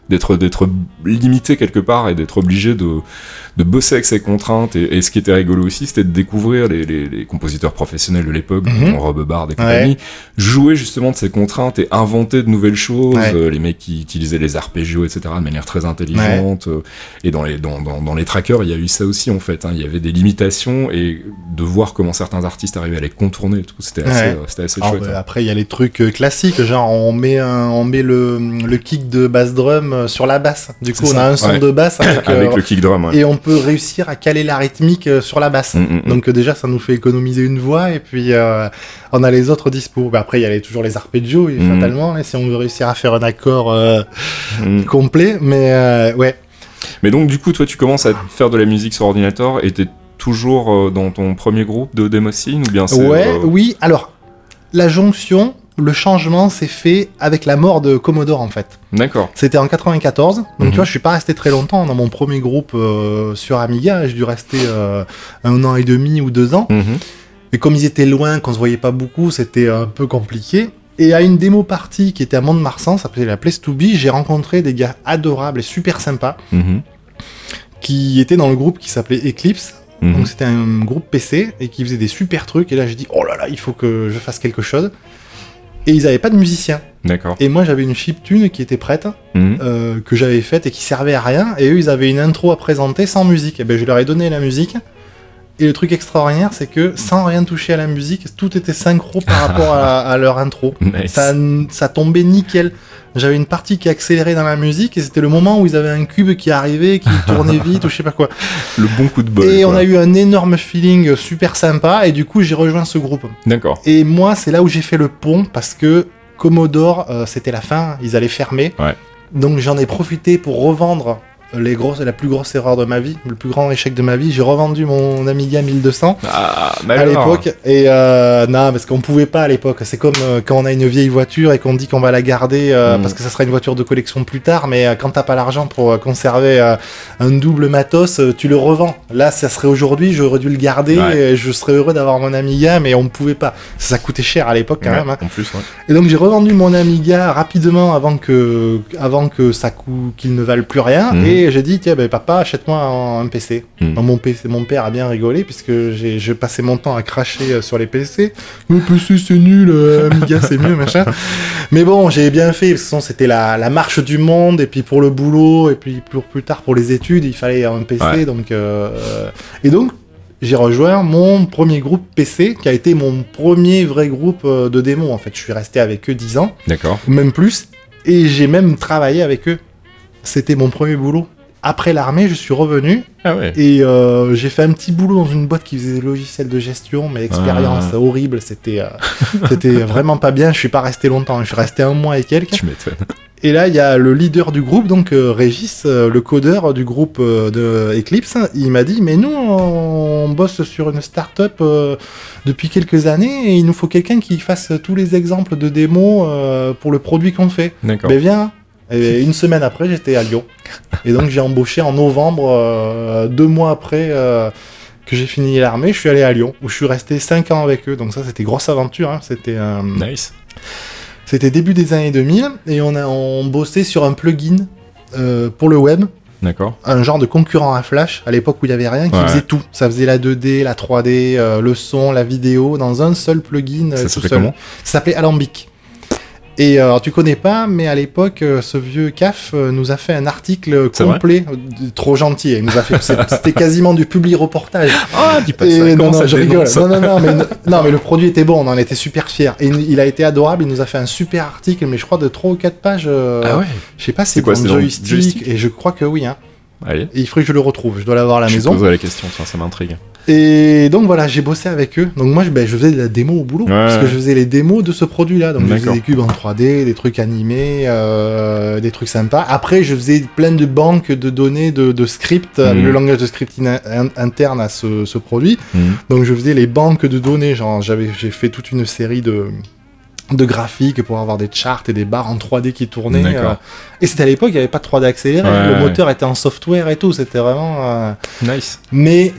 d'être d'être limité quelque part et d'être obligé de de bosser avec ces contraintes et, et ce qui était rigolo aussi, c'était de découvrir les, les, les compositeurs professionnels de l'époque, Mhm. dont Rob Bard et compagnie, jouer justement de ces contraintes et inventer de nouvelles choses. Ouais. Euh, les mecs qui utilisaient les arpégios, etc., de manière très intelligente. Euh, Et dans les dans, dans, dans les trackers, il y a eu ça aussi en fait. hein. Il y avait des limitations et de voir comment certains artistes arrivaient à les contourner, tout, c'était assez, Ouais. euh, assez Alors, chouette. bah, hein. après, il y a les trucs classiques, genre on met, un- on met le, le kick de bass drum sur la basse. Du coup, on a un son ouais. de basse avec, [laughs] Avec le kick drum. ouais. et on peut réussir à caler la rythmique euh, sur la basse. Mm, mm, mm. Donc euh, déjà, ça nous fait économiser une voix et puis euh, on a les autres dispo. Bah, après, il y a les- toujours les arpeggios, Mhm. fatalement, et si on veut réussir à faire un accord euh, complet. Mais euh, ouais, Mais donc, du coup, toi, tu commences à faire de la musique sur ordinateur et t'es toujours dans ton premier groupe de Demoscene ou bien c'est. ouais, oui. Alors, la jonction, le changement s'est fait avec la mort de Commodore en fait. D'accord. C'était en 94, donc Mhm. tu vois, je suis pas resté très longtemps dans mon premier groupe euh, sur Amiga. J'ai dû rester euh, un an et demi ou deux ans. Mhm. Et comme ils étaient loin, qu'on se voyait pas beaucoup, c'était un peu compliqué. Et à une démo partie qui était à Mont-de-Marsan, ça s'appelait la Place to Be, j'ai rencontré des gars adorables et super sympas Mhm. qui étaient dans le groupe qui s'appelait Eclipse. Mhm. Donc c'était un groupe PC et qui faisait des super trucs. Et là j'ai dit oh là là, il faut que je fasse quelque chose. Et ils avaient pas de musicien. D'accord. Et moi j'avais une chiptune qui était prête, Mhm. euh, que j'avais faite et qui servait à rien. Et eux ils avaient une intro à présenter sans musique. Et ben je leur ai donné la musique. Et le truc extraordinaire, c'est que sans rien toucher à la musique, tout était synchro par rapport à, [laughs] à leur intro. Nice. Ça, ça tombait nickel. J'avais une partie qui accélérait dans la musique et c'était le moment où ils avaient un cube qui arrivait, qui [laughs] tournait vite ou je sais pas quoi. Le bon coup de bol. et on a eu un énorme feeling super sympa et du coup j'ai rejoint ce groupe. D'accord. Et moi c'est là où j'ai fait le pont parce que Commodore euh, c'était la fin, ils allaient fermer. Ouais. Donc j'en ai profité pour revendre les grosses, la plus grosse erreur de ma vie, le plus grand échec de ma vie. J'ai revendu mon Amiga 1200 Ah, à l'époque et euh, non parce qu'on pouvait pas à l'époque c'est comme euh, quand on a une vieille voiture et qu'on dit qu'on va la garder euh, Mm. parce que ça sera une voiture de collection plus tard mais quand t'as pas l'argent pour conserver un double matos tu le revends là ça serait aujourd'hui j'aurais dû le garder Ouais. et je serais heureux d'avoir mon Amiga mais on ne pouvait pas ça coûtait cher à l'époque quand Ouais, même hein. En plus, ouais. et donc j'ai revendu mon Amiga rapidement avant que avant que ça coûte qu'il ne vale plus rien Mhm. et j'ai dit tiens ben papa achète-moi un, un PC donc, mon PC mon père a bien rigolé puisque j'ai passais mon temps à cracher euh, sur les PC le PC c'est nul euh, Amiga c'est mieux machin [laughs] mais bon j'ai bien fait parce que c'était la, la marche du monde et puis pour le boulot et puis plus, plus tard pour les études il fallait un PC Ouais. donc euh, euh, et donc j'ai rejoint mon premier groupe PC qui a été mon premier vrai groupe de démos en fait je suis resté avec eux 10 ans D'accord. même plus. Et j'ai même travaillé avec eux. C'était mon premier boulot. Après l'armée, je suis revenu Ah ouais. et euh, j'ai fait un petit boulot dans une boîte qui faisait des logiciels de gestion, mais expérience Ah. horrible. C'était, euh, [laughs] c'était vraiment pas bien. Je suis pas resté longtemps. Je suis resté un mois et quelques. Tu m'étonnes. Et là, il y a le leader du groupe, donc euh, Régis, euh, le codeur du groupe euh, de Eclipse. Il m'a dit, mais nous, on bosse sur une start-up depuis quelques années et il nous faut quelqu'un qui fasse tous les exemples de démos pour le produit qu'on fait. D'accord. Ben viens. Et une semaine après, j'étais à Lyon. Et donc j'ai embauché en novembre, euh, deux mois après euh, que j'ai fini l'armée, je suis allé à Lyon, où je suis resté cinq ans avec eux. Donc ça, c'était grosse aventure. hein. C'était euh, Nice. c'était début des années 2000 et on a on bossait sur un plugin euh, pour le web, D'accord. un genre de concurrent à Flash à l'époque où il y avait rien qui Ouais. faisait tout. Ça faisait la 2D, la 3D, euh, le son, la vidéo dans un seul plugin. Ça s'appelait comment? Ça s'appelait Alambic. Et euh, alors, tu connais pas, mais à l'époque, euh, ce vieux CAF euh, nous a fait un article complet, trop gentil. Il nous a fait, c'était quasiment du public reportage. [laughs] Ah, dis pas Et ça. non, non, ça je rigole. Non, non, non, mais, non, mais le produit était bon, on en était super fiers. Et il a été adorable, il nous a fait un super article, mais je crois de 3 ou 4 pages. euh, Ah ouais. Je sais pas C'est quoi, joystick, joystick? et je crois que oui. Hein. Allez. Et il faudrait que je le retrouve, je dois l'avoir à la je maison. poserai la question, tiens, ça m'intrigue. Et donc voilà, j'ai bossé avec eux. Donc moi, je, ben, je faisais de la démo au boulot. Ouais, parce que je faisais les démos de ce produit-là. Donc je faisais des cubes en 3D, des trucs animés, euh, des trucs sympas. Après, je faisais plein de banques de données, de, de scripts, Mhm. le langage de scripting in- interne à ce, ce produit. Mhm. Donc je faisais les banques de données. Genre, j'avais, j'ai fait toute une série de de graphiques pour avoir des charts et des barres en 3D qui tournaient. Euh. Et c'était à l'époque, il n'y avait pas de 3D accéléré. Ouais, le ouais. moteur était en software et tout. C'était vraiment... euh, Nice. mais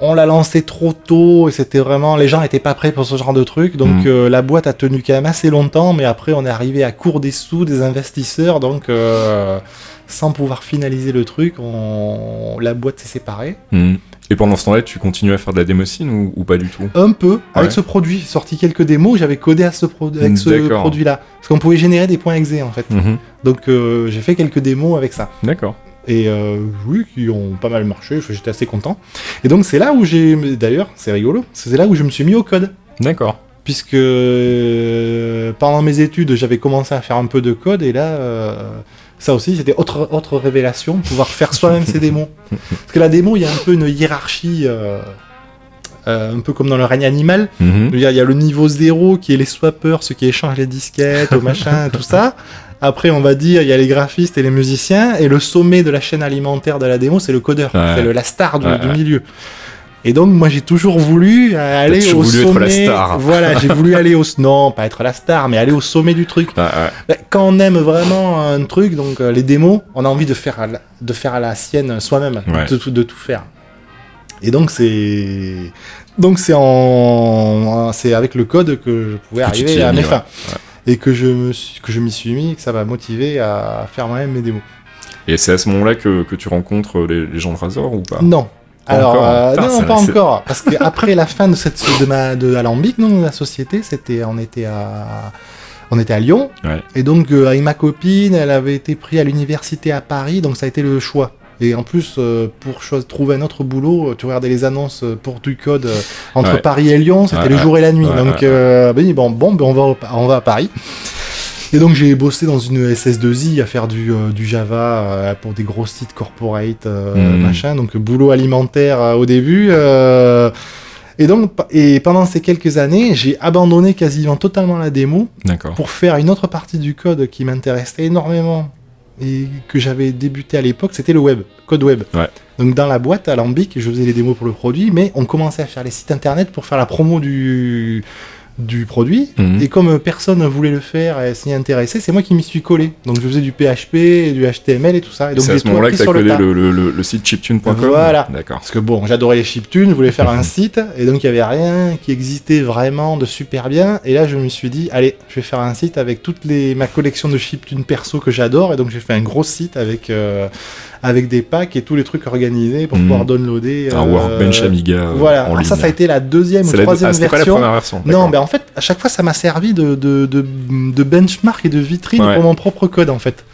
on l'a lancé trop tôt et c'était vraiment les gens étaient pas prêts pour ce genre de truc donc Mm. euh, la boîte a tenu quand même assez longtemps mais après on est arrivé à court des sous des investisseurs donc sans pouvoir finaliser le truc. On... La boîte s'est séparée. Hmm. Et pendant ce temps-là, tu continues à faire de la démocine ou, ou pas du tout? Un peu. Avec ce produit, j'ai sorti quelques démos, j'avais codé à ce pro- avec ce produit-là. Parce qu'on pouvait générer des points exe en fait. Mhm. Donc euh, j'ai fait quelques démos avec ça. D'accord. Et euh, oui, qui ont pas mal marché, j'étais assez content. Et donc c'est là où j'ai... D'ailleurs, c'est rigolo, c'est là où je me suis mis au code. D'accord. Puisque euh, pendant mes études, j'avais commencé à faire un peu de code, et là, euh, ça aussi, c'était autre, autre révélation, pouvoir faire soi-même ses démos. Parce que la démo, il y a un peu une hiérarchie, euh, euh, un peu comme dans le règne animal. Mhm. Il y a le niveau zéro qui est les swappers, ceux qui échangent les disquettes, au machin, tout ça. Après, on va dire, il y a les graphistes et les musiciens. Et le sommet de la chaîne alimentaire de la démo, c'est le codeur. Ouais. C'est le- la star du, Ouais, du ouais. milieu. Et donc, moi, j'ai toujours voulu euh, aller toujours au voulu être sommet. la star. [laughs] Voilà, j'ai voulu aller au... Non, pas être la star, mais aller au sommet du truc. Ah, ouais. Bah, Quand on aime vraiment un truc, donc euh, les démos, on a envie de faire à la, de faire à la sienne soi-même, Ouais. de, tout- de tout faire. Et donc c'est donc c'est en c'est avec le code que je pouvais Que arriver à mes ouais. fins et que je me suis, que je m'y suis mis, que ça m'a motivé à faire moi-même mes démos. Et c'est à ce moment-là que, que tu rencontres les, les gens de Razor ou pas? Non. Alors encore, euh, Putain, non, pas encore parce qu'après la fin de cette de ma de Alambic, non, la société, c'était on était à on était à Lyon Ouais. et donc euh, avec ma copine, elle avait été prise à l'université à Paris, donc ça a été le choix. Et en plus, euh, pour trouver un autre boulot, euh, tu regardais les annonces euh, pour du code euh, entre Ouais. Paris et Lyon, c'était Ouais, le ouais. jour et la nuit. Ouais, donc, ouais, euh, ben, bon, bon, ben, on va, on va à Paris. Et donc j'ai bossé dans une SS2I à faire du, euh, du Java euh, pour des gros sites corporate, euh, Mhm. machin, donc boulot alimentaire au début. et donc et pendant ces quelques années, j'ai abandonné quasiment totalement la démo pour faire une autre partie du code qui m'intéressait énormément et que j'avais débuté à l'époque, c'était le web, code web. Ouais. Donc dans la boîte à Lambic, je faisais les démos pour le produit, mais on commençait à faire les sites internet pour faire la promo du du produit. Mhm. Et comme personne ne voulait le faire et s'y intéresser, c'est moi qui m'y suis collé. Donc je faisais du PHP, du HTML et tout ça. Et donc C'est à ce moment-là que tu as sur le site chiptune.com Voilà. D'accord. Parce que bon, j'adorais les chiptunes, je voulais faire un [laughs] site, et donc il n'y avait rien qui existait vraiment de super bien. Et là, je me suis dit, allez, je vais faire un site avec toute les, ma collection de chiptunes perso que j'adore. Et donc j'ai fait un gros site avec, euh, avec des packs et tous les trucs organisés pour pouvoir downloader. Un euh, workbench Amiga euh, Voilà, en Alors ligne. ça, ça a été la deuxième ou la- troisième ah, c'était pas la version. première version. Non, ben en fait, à chaque fois, ça m'a servi de, de, de, de benchmark et de vitrine Ouais. pour mon propre code, en fait.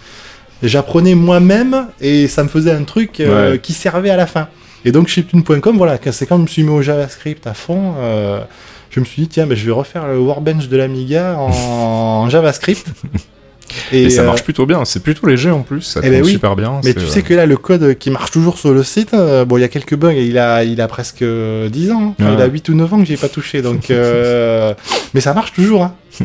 J'apprenais moi-même et ça me faisait un truc euh, Ouais. qui servait à la fin. Et donc, chiptune.com, voilà, c'est quand je me suis mis au JavaScript à fond, euh, je me suis dit, tiens, ben, je vais refaire le workbench de l'Amiga en, [laughs] en JavaScript. Et, ça euh, marche plutôt bien. C'est plutôt léger en plus. Ça eh ben tourne oui. super bien. mais tu euh, sais que là, le code qui marche toujours sur le site, euh, bon, il y a quelques bugs, et il a, il a presque 10 ans. hein. Ouais. Il a 8 ou 9 ans que j'ai pas touché. Donc, [laughs] mais ça marche toujours. hein. [laughs]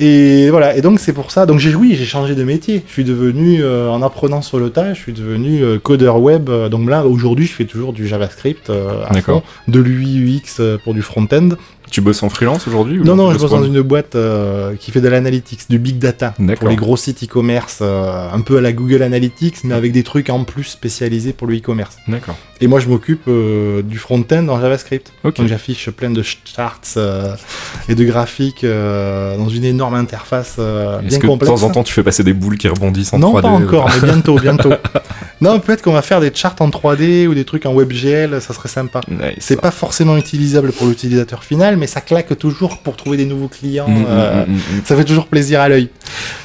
Et voilà, et donc c'est pour ça. Donc j'ai oui, j'ai changé de métier. Je suis devenu, euh, en apprenant sur le tas, je suis devenu euh, codeur web. Euh, Donc là, aujourd'hui, je fais toujours du JavaScript à D'accord. fond, de l'UI UX pour du front-end. Tu bosses en freelance aujourd'hui ou Non, non, je bosse dans une boîte euh, qui fait de l'analytics, du big data, pour les gros sites e-commerce, euh, un peu à la Google Analytics, mais avec des trucs en plus spécialisés pour le e-commerce. D'accord. Et moi, je m'occupe euh, du front-end en JavaScript. Donc j'affiche plein de charts euh, et de graphiques euh, dans une énorme interface bien que de temps en temps tu fais passer des boules qui rebondissent en non, 3D pas encore, mais bientôt, [laughs] bientôt. non, peut-être qu'on va faire des charts en 3D ou des trucs en WebGL, ça serait sympa. Nice. C'est pas forcément utilisable pour l'utilisateur final, mais ça claque toujours pour trouver des nouveaux clients. Mm, mm, mm. Ça fait toujours plaisir à l'œil.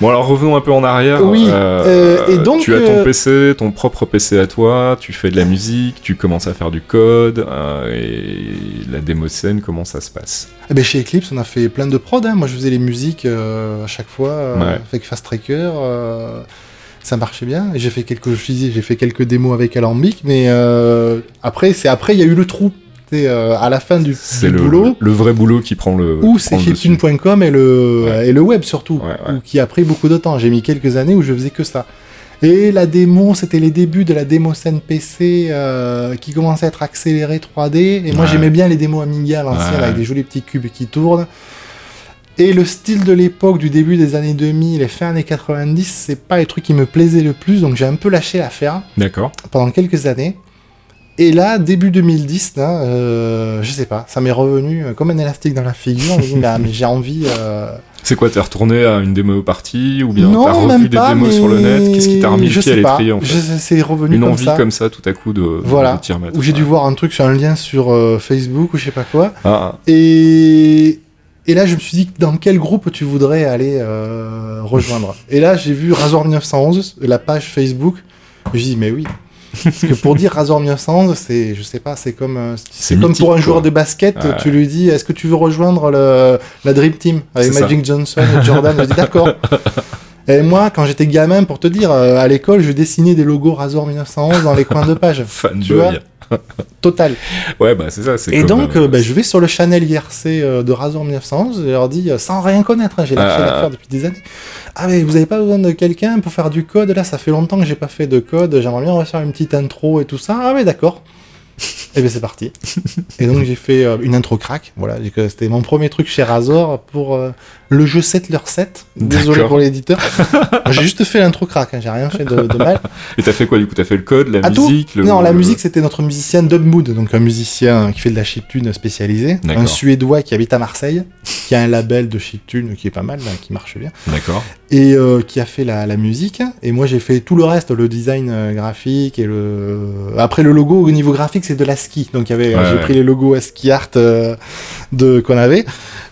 Bon alors revenons un peu en arrière. Oui, et donc, tu as ton PC, ton propre PC à toi, tu fais de la musique, tu commences à faire du code euh, et la démo scène comment ça se passe? Eh ben, chez Eclipse, on a fait plein de prod. hein. Moi, je faisais les musiques euh, à chaque fois euh, Ouais. avec Fast Tracker. ça marchait bien. J'ai fait quelques, j'ai fait quelques démos avec Alambic, mais euh, après, c'est après, il y a eu le trou. C'est euh, à la fin du, le, boulot. le vrai boulot qui prend le. Ou c'est chiptune.com et le, Ouais. et le web surtout, Ouais, ouais. ou qui a pris beaucoup de temps. J'ai mis quelques années où je faisais que ça. Et la démo, c'était les débuts de la démo scène PC euh, qui commençait à être accélérée 3D. Et moi, j'aimais bien les démos Amiga à l'ancienne Ouais. avec des jolis petits cubes qui tournent. Et le style de l'époque, du début des années 2000 et fin années 90, c'est pas les trucs qui me plaisaient le plus, donc j'ai un peu lâché l'affaire D'accord. pendant quelques années. Et là, début 2010, là, euh, je sais pas, ça m'est revenu euh, comme un élastique dans la figure. Ah, mais j'ai envie, euh, C'est quoi, t'es retourné à une démo partie ou bien t'as revu des pas, démos sur le net Qu'est-ce qui t'a remis je le pied à l'étrier en fait C'est revenu Une comme envie ça. comme ça tout à coup de, Voilà. de t'y remettre. Où j'ai dû voir un truc sur un lien sur euh, Facebook ou je sais pas quoi. Ah, Et, et là, je me suis dit, dans quel groupe tu voudrais aller euh, rejoindre? Et là, j'ai vu Razor 1911, la page Facebook. Je dit, mais oui. Parce que pour dire Razor 1911, c'est, je sais pas, c'est comme, euh, c'est comme mythique, pour un quoi. joueur de basket, Ouais. tu lui dis, est-ce que tu veux rejoindre le, la Dream Team avec ça. Magic Johnson et Jordan [laughs] Je dis, d'accord. Et moi, quand j'étais gamin, pour te dire, euh, à l'école, je dessinais des logos Razor 1911 dans les coins de page. [laughs] Tu vois. [laughs] Total. Ouais, bah c'est ça. Et comme, donc, euh, euh, bah, je vais sur le Chanel IRC euh, de Razor 1911, je leur dis, sans rien connaître, hein, j'ai lâché Ah. l'affaire depuis des années. Ah, mais vous avez pas besoin de quelqu'un pour faire du code Là, ça fait longtemps que j'ai pas fait de code, j'aimerais bien refaire une petite intro et tout ça. Ah, ouais, d'accord. Et bien, c'est parti. [laughs] et donc, j'ai fait euh, une intro crack. Voilà, c'était mon premier truc chez Razor pour euh, le jeu Settler 7. Désolé pour l'éditeur. [laughs] j'ai juste fait l'intro crack, hein, j'ai rien fait de, de mal. Et t'as fait quoi du coup? T'as fait le code, la Ah, musique le- Non, la musique, c'était notre musicien Dub Mood, donc un musicien qui fait de la chiptune spécialisée. Un Suédois qui habite à Marseille, qui a un label de chiptune qui est pas mal, là, qui marche bien, D'accord. et euh, qui a fait la, la musique. Et moi, j'ai fait tout le reste, le design graphique et le. Après, le logo au niveau graphique, c'est de la Donc, il y avait, Ouais, j'ai ouais. pris les logos ASCII Art euh, de qu'on avait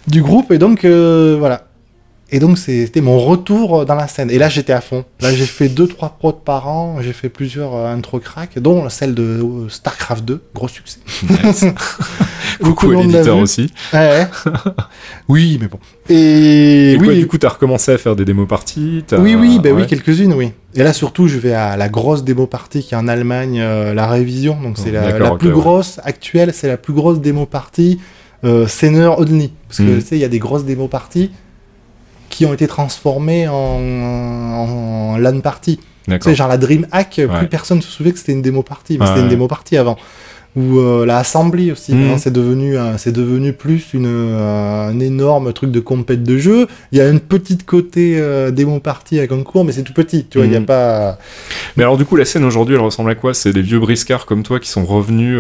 du groupe, et donc euh, voilà. Et donc c'était mon retour dans la scène. Et là j'étais à fond. Là j'ai fait deux trois prods par an. J'ai fait plusieurs euh, intro crack, dont celle de euh, Starcraft 2, gros succès. [laughs] Beaucoup Coucou l'éditeur aussi. Ouais, oui, mais bon. Et, Et oui, quoi, du coup, t'as recommencé à faire des démos parties oui, oui, ouais. oui, quelques-unes, oui. Et là surtout, je vais à la grosse démo party qui est en Allemagne, euh, la révision. Donc c'est la, D'accord, la plus ouais. grosse actuelle, c'est la plus grosse démo party euh, Senior only. Parce que Mhm. tu sais, il y a des grosses démo parties qui ont été transformées en, en, en LAN party. Tu sais, genre la Dream Hack, Ouais. plus personne se souvient que c'était une démo party, mais Ouais, c'était une démo party avant. Ou euh, la Assembly aussi, Mhm. c'est devenu, c'est devenu plus une, euh, un énorme truc de compète de jeu. Il y a une petite côté euh, démo party avec un cours, mais c'est tout petit, tu vois, il n'y a Mhm. pas... Mais alors, du coup, la scène aujourd'hui, elle ressemble à quoi? C'est des vieux briscards comme toi qui sont revenus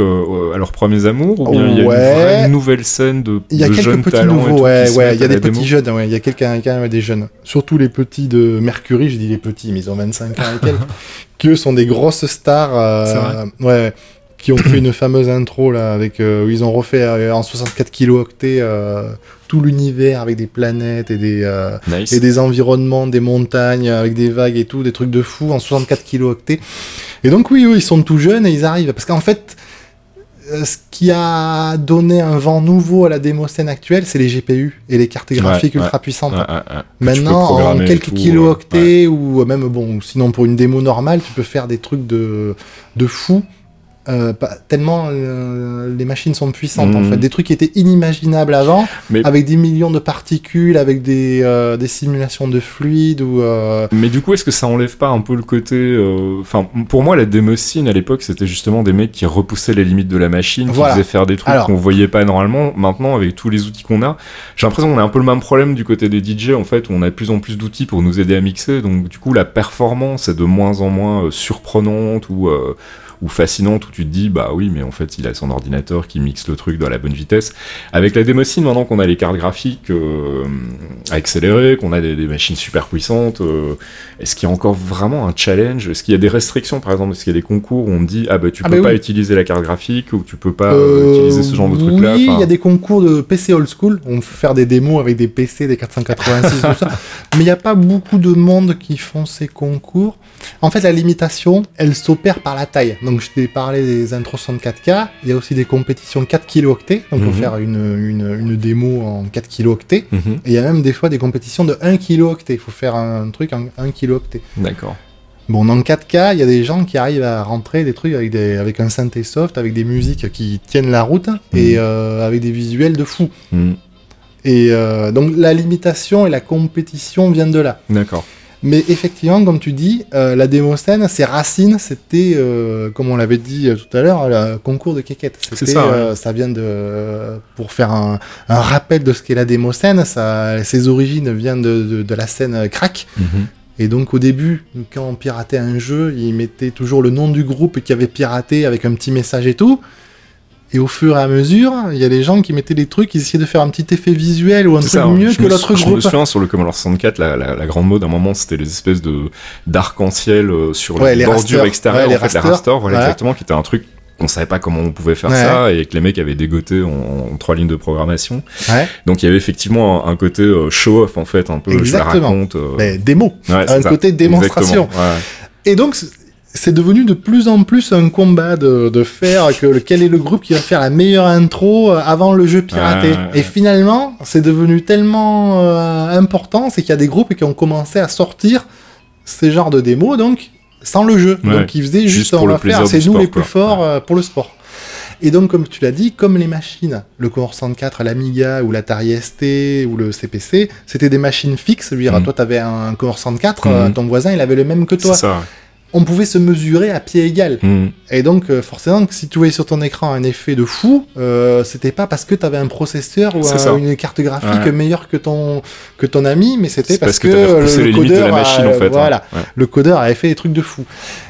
à leurs premiers amours? Ou bien il y a Ouais. une vraie nouvelle scène de, Il y a de quelques jeunes petits talents nouveaux, ouais, il y a à des petits démo? jeunes, ouais, il y a quelqu'un, même des jeunes. Surtout les petits de Mercury, je dis les petits, mais ils ont 25 ans et quelques, [laughs] qui eux sont des grosses stars, ouais, qui ont fait une fameuse intro, là, avec, euh, où ils ont refait euh, en 64 kilooctets euh, tout l'univers avec des planètes et des, euh, Nice. et des environnements, des montagnes avec des vagues et tout, des trucs de fou en 64 kilooctets. Et donc oui, ils sont tout jeunes et ils arrivent. Parce qu'en fait, ce qui a donné un vent nouveau à la démo scène actuelle, c'est les GPU et les cartes graphiques ouais. ultra puissantes. Ouais, ouais. Maintenant, en quelques tout, kilooctets, ou même, bon, sinon pour une démo normale, tu peux faire des trucs de, de fou. Euh, tellement euh, les machines sont puissantes en Mhm. fait. Des trucs qui étaient inimaginables avant, Mais- avec des millions de particules, avec des, euh, des simulations de fluides ou. euh, Mais du coup, est-ce que ça enlève pas un peu le côté. euh, Enfin, pour moi, la démo scene à l'époque, c'était justement des mecs qui repoussaient les limites de la machine, qui Voilà. faisaient faire des trucs Alors. qu'on voyait pas normalement. Maintenant, avec tous les outils qu'on a, j'ai l'impression qu'on a un peu le même problème du côté des DJ, en fait, où on a de plus en plus d'outils pour nous aider à mixer. Donc, du coup, la performance est de moins en moins euh, surprenante ou. Ou fascinante où tu te dis bah oui mais en fait il a son ordinateur qui mixe le truc dans la bonne vitesse avec la démocine maintenant qu'on a les cartes graphiques euh, accélérées qu'on a des, des machines super puissantes euh, est-ce qu'il y a encore vraiment un challenge? Est-ce qu'il y a des restrictions, par exemple? Est-ce qu'il y a des concours où on me dit ah bah tu Ah peux bah pas oui. utiliser la carte graphique ou tu peux pas Euh, utiliser ce genre de truc là Oui, il y a des concours de PC old school. On peut faire des démos avec des PC, des 486, tout ça. [laughs] Mais il n'y a pas beaucoup de monde qui font ces concours. En fait, la limitation, elle s'opère par la taille. Donc, je t'ai parlé des intros 64K. Il y a aussi des compétitions 4 kilooctets. Donc, on Mhm. peut faire une, une, une démo en 4 kilooctets. Mhm. Et il y a même des fois des compétitions de 1 kilooctet. Il faut faire un truc en 1 kilooctet. D'accord. Bon, dans 4K, il y a des gens qui arrivent à rentrer des trucs avec, des, avec un synthé soft, avec des musiques qui tiennent la route et euh, avec des visuels de fou. Mhm. Et euh, donc la limitation et la compétition viennent de là. D'accord. Mais effectivement, comme tu dis, euh, la démoscène, ses racines, c'était, euh, comme on l'avait dit euh, tout à l'heure, le concours de quéquette. C'était, ça, ouais. euh, ça vient de, pour faire un, un rappel de ce qu'est la démoscène, ça, ses origines viennent de, de, de la scène crack. Mhm. Et donc au début, quand on piratait un jeu, ils mettaient toujours le nom du groupe qui avait piraté avec un petit message et tout. Et au fur et à mesure, il y a des gens qui mettaient des trucs, ils essayaient de faire un petit effet visuel ou un truc ça, ouais. mieux que l'autre sou- Je me groupe. souviens sur le Commodore 64, la, la, la grande mode à un moment, c'était les espèces de d'arc-en-ciel euh, sur Ouais, les, les bordures extérieures, Ouais, en fait, les rasters. rasters, voilà Ouais. exactement, qui était un truc qu'on savait pas comment on pouvait faire Ouais. ça et que les mecs avaient dégoté en, en trois lignes de programmation. Ouais. Donc il y avait effectivement un, un côté euh, show-off en fait, un peu, Exactement. je la raconte. euh, Mais démo. ouais, un ça. côté démonstration. Et donc, c'est devenu de plus en plus un combat de, de faire que quel est le groupe qui va faire la meilleure intro euh, avant le jeu piraté. Et finalement, c'est devenu tellement euh, important, c'est qu'il y a des groupes qui ont commencé à sortir ces genres de démos, donc sans le jeu. Ouais. Donc ils faisaient juste, Juste on va faire, c'est nous sport, les plus quoi. forts euh, pour le sport. Et donc, comme tu l'as dit, comme les machines, le Commodore 64, l'Amiga ou l'Atari ST ou le CPC, c'était des machines fixes. Je veux dire, Mhm. toi, tu avais un Commodore 64, Mhm. euh, ton voisin, il avait le même que toi C'est ça. On pouvait se mesurer à pied égal. Hmm. Et donc, euh, forcément, si tu voyais sur ton écran un effet de fou, euh, c'était pas parce que tu avais un processeur ou C'est un- une carte graphique Ouais. meilleure que ton, que ton ami, mais c'était C'est parce, parce que le, limites de codeur la machine a- en fait. hein. Voilà, Ouais. le codeur avait fait des trucs de fou.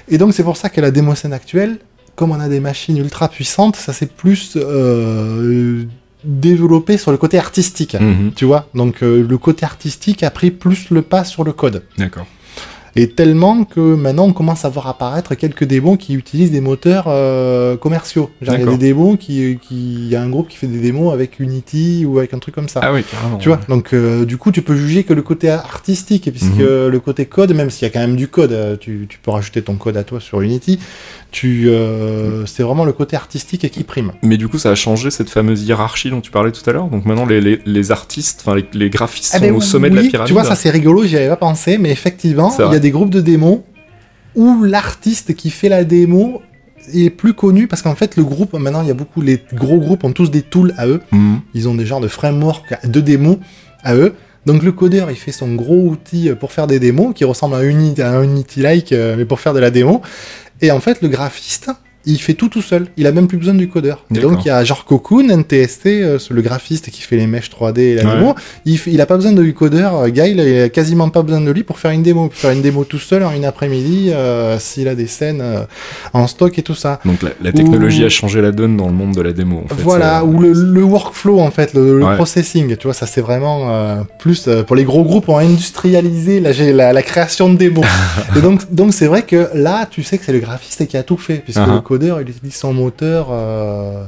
Et donc, c'est pour ça que la démoscène actuelle, comme on a des machines ultra puissantes, ça s'est plus euh, développé sur le côté artistique. Mhm. Tu vois, donc euh, le côté artistique a pris plus le pas sur le code. D'accord. Et tellement que maintenant on commence à voir apparaître quelques démos qui utilisent des moteurs euh, commerciaux. Genre il y a des démos qui, qui, il y a un groupe qui fait des démos avec Unity ou avec un truc comme ça. Ah oui, carrément. Tu vois, donc euh, du coup tu peux juger que le côté artistique, puisque Mhm. le côté code, même s'il y a quand même du code, euh, tu, tu peux rajouter ton code à toi sur Unity, tu, euh, c'est vraiment le côté artistique qui prime. Mais du coup, ça a changé cette fameuse hiérarchie dont tu parlais tout à l'heure. Donc maintenant, les, les, les artistes, enfin les, les graphistes Ah sont ben au sommet de la pyramide. Tu vois, ça c'est rigolo, j'y avais pas pensé, mais effectivement, il y a des groupes de démos où l'artiste qui fait la démo est plus connu parce qu'en fait le groupe maintenant il y a beaucoup les gros groupes ont tous des tools à eux Mhm. ils ont des genres de framework de démos à eux donc le codeur il fait son gros outil pour faire des démos qui ressemble à Unity, à un Unity like euh, mais pour faire de la démo et en fait le graphiste il fait tout tout seul, il a même plus besoin du codeur. Donc il y a genre Cocoon, NTST, euh, le graphiste qui fait les mèches 3D et la Ouais. démo, il, il a pas besoin de codeur, euh, Guy, il a quasiment pas besoin de lui pour faire une démo. Peut faire une démo tout seul en une après-midi, euh, s'il a des scènes euh, en stock et tout ça. Donc la, la technologie a changé la donne dans le monde de la démo. En fait. voilà, ou le, le workflow en fait, le, le Ouais. processing, tu vois, ça c'est vraiment plus pour les gros groupes ont industrialisé la, gé- la, la création de démos. [laughs] et donc donc c'est vrai que là, tu sais que c'est le graphiste qui a tout fait, puisque Uh-huh. le codeur il utilise son moteur. euh,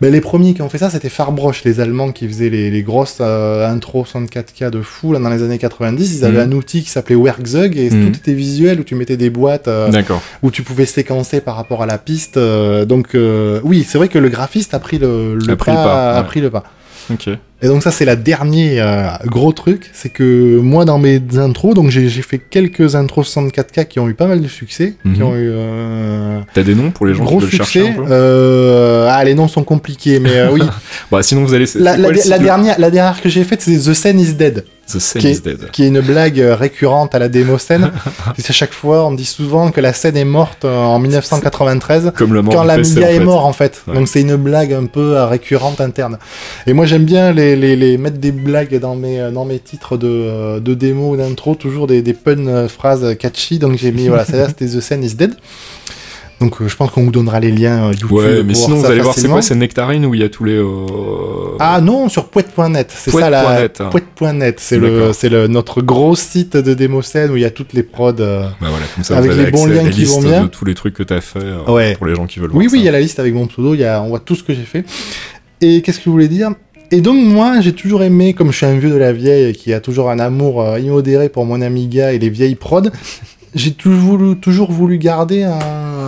ben, les premiers qui ont fait ça, c'était Farbroche, les Allemands qui faisaient les, les grosses euh, intros 64K de fou là, dans les années 90. Ils avaient Mhm. un outil qui s'appelait Workzug et Mhm. tout était visuel où tu mettais des boîtes euh, où tu pouvais séquencer par rapport à la piste. euh, donc oui, c'est vrai que le graphiste a pris le, le A pris le pas, a pris le pas. Ok. Et donc ça c'est la dernier euh, gros truc, c'est que moi dans mes intros, donc j'ai fait quelques intros 64K qui ont eu pas mal de succès, qui Mhm. ont eu euh, T'as des noms pour les gens gros qui veulent chercher succès. un peu Euh, ah les noms sont compliqués, mais euh, oui. [laughs] Bah sinon vous allez. la, la- quoi dernière, la dernière que j'ai faite c'est The Sen is Dead. The qui is Dead. qui est une blague euh, récurrente à la démo scène. [laughs] Parce qu'à chaque fois, on dit souvent que la scène est morte euh, en 1993 Comme le quand est fait. mort en fait. Ouais. Donc c'est une blague un peu euh, récurrente interne. Et moi j'aime bien les, les, les mettre des blagues dans mes, dans mes titres de, de démo ou d'intro, toujours des, des pun phrases catchy. Donc j'ai mis, voilà, celle-là c'était The Scene is Dead. Donc euh, je pense qu'on vous donnera les liens euh, YouTube. Ouais, mais sinon vous allez voir c'est quoi C'est Nectarine où il y a tous les. euh, Ah non, sur poète.net, c'est ça la Poète.net, hein. poète.net, c'est le c'est le notre gros site de démocène où il y a toutes les prods. euh, Bah voilà, comme ça Avec vous avez les bons liens qui vont liste bien. de tous les trucs que t'as fait Ouais. pour les gens qui veulent Oui, voir oui, il y a la liste avec mon pseudo, il y a, on voit tout ce que j'ai fait. Et qu'est-ce que je voulais dire? Et donc, moi, j'ai toujours aimé, comme je suis un vieux de la vieille qui a toujours un amour immodéré pour mon Amiga et les vieilles prods, j'ai toujours voulu, toujours voulu garder un,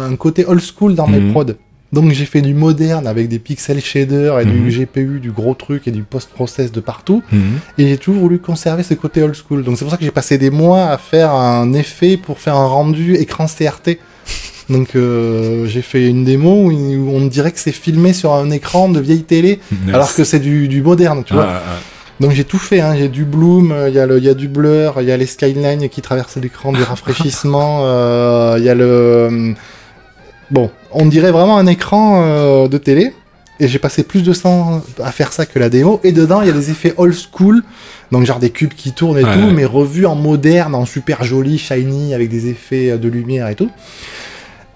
un côté old school dans mes Mhm. prods. Donc, j'ai fait du moderne avec des pixel shaders et Mhm. du GPU, du gros truc et du post-process de partout. Mhm. Et j'ai toujours voulu conserver ce côté old school. Donc c'est pour ça que j'ai passé des mois à faire un effet pour faire un rendu écran CRT. Donc euh, j'ai fait une démo où où on dirait que c'est filmé sur un écran de vieille télé, Nice. alors que c'est du, du moderne, tu vois. Ah, ah, Donc j'ai tout fait, hein. j'ai du bloom, euh, il y, a le- y a du blur, il y a les skylines qui traversent l'écran, du [laughs] rafraîchissement, euh, il y a le... Bon, on dirait vraiment un écran euh, de télé, et j'ai passé plus de temps à faire ça que la démo, et dedans il y a des effets old school, donc genre des cubes qui tournent et Ouais, tout, ouais. mais revus en moderne, en super joli, shiny, avec des effets euh, de lumière et tout.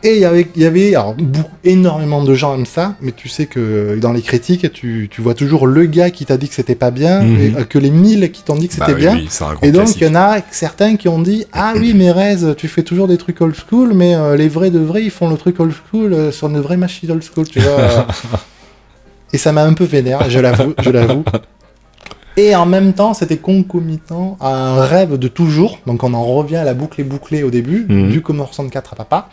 Et il y avait, il y avait alors, beaucoup, énormément de gens aiment ça, mais tu sais que dans les critiques, tu, tu vois toujours le gars qui t'a dit que c'était pas bien, Mhm. et, euh, que les mille qui t'ont dit que Bah c'était oui, bien. oui, Et donc, il y en a certains qui ont dit Ah oui, mais Rez, tu fais toujours des trucs old school, mais euh, les vrais de vrais, ils font le truc old school euh, sur une vraie machine old school, tu vois. [laughs] Et ça m'a un peu vénère, je l'avoue, je l'avoue. Et en même temps, c'était concomitant à un rêve de toujours. Donc, on en revient à la boucle et bouclée au début, Mhm. du Commodore 64 à papa.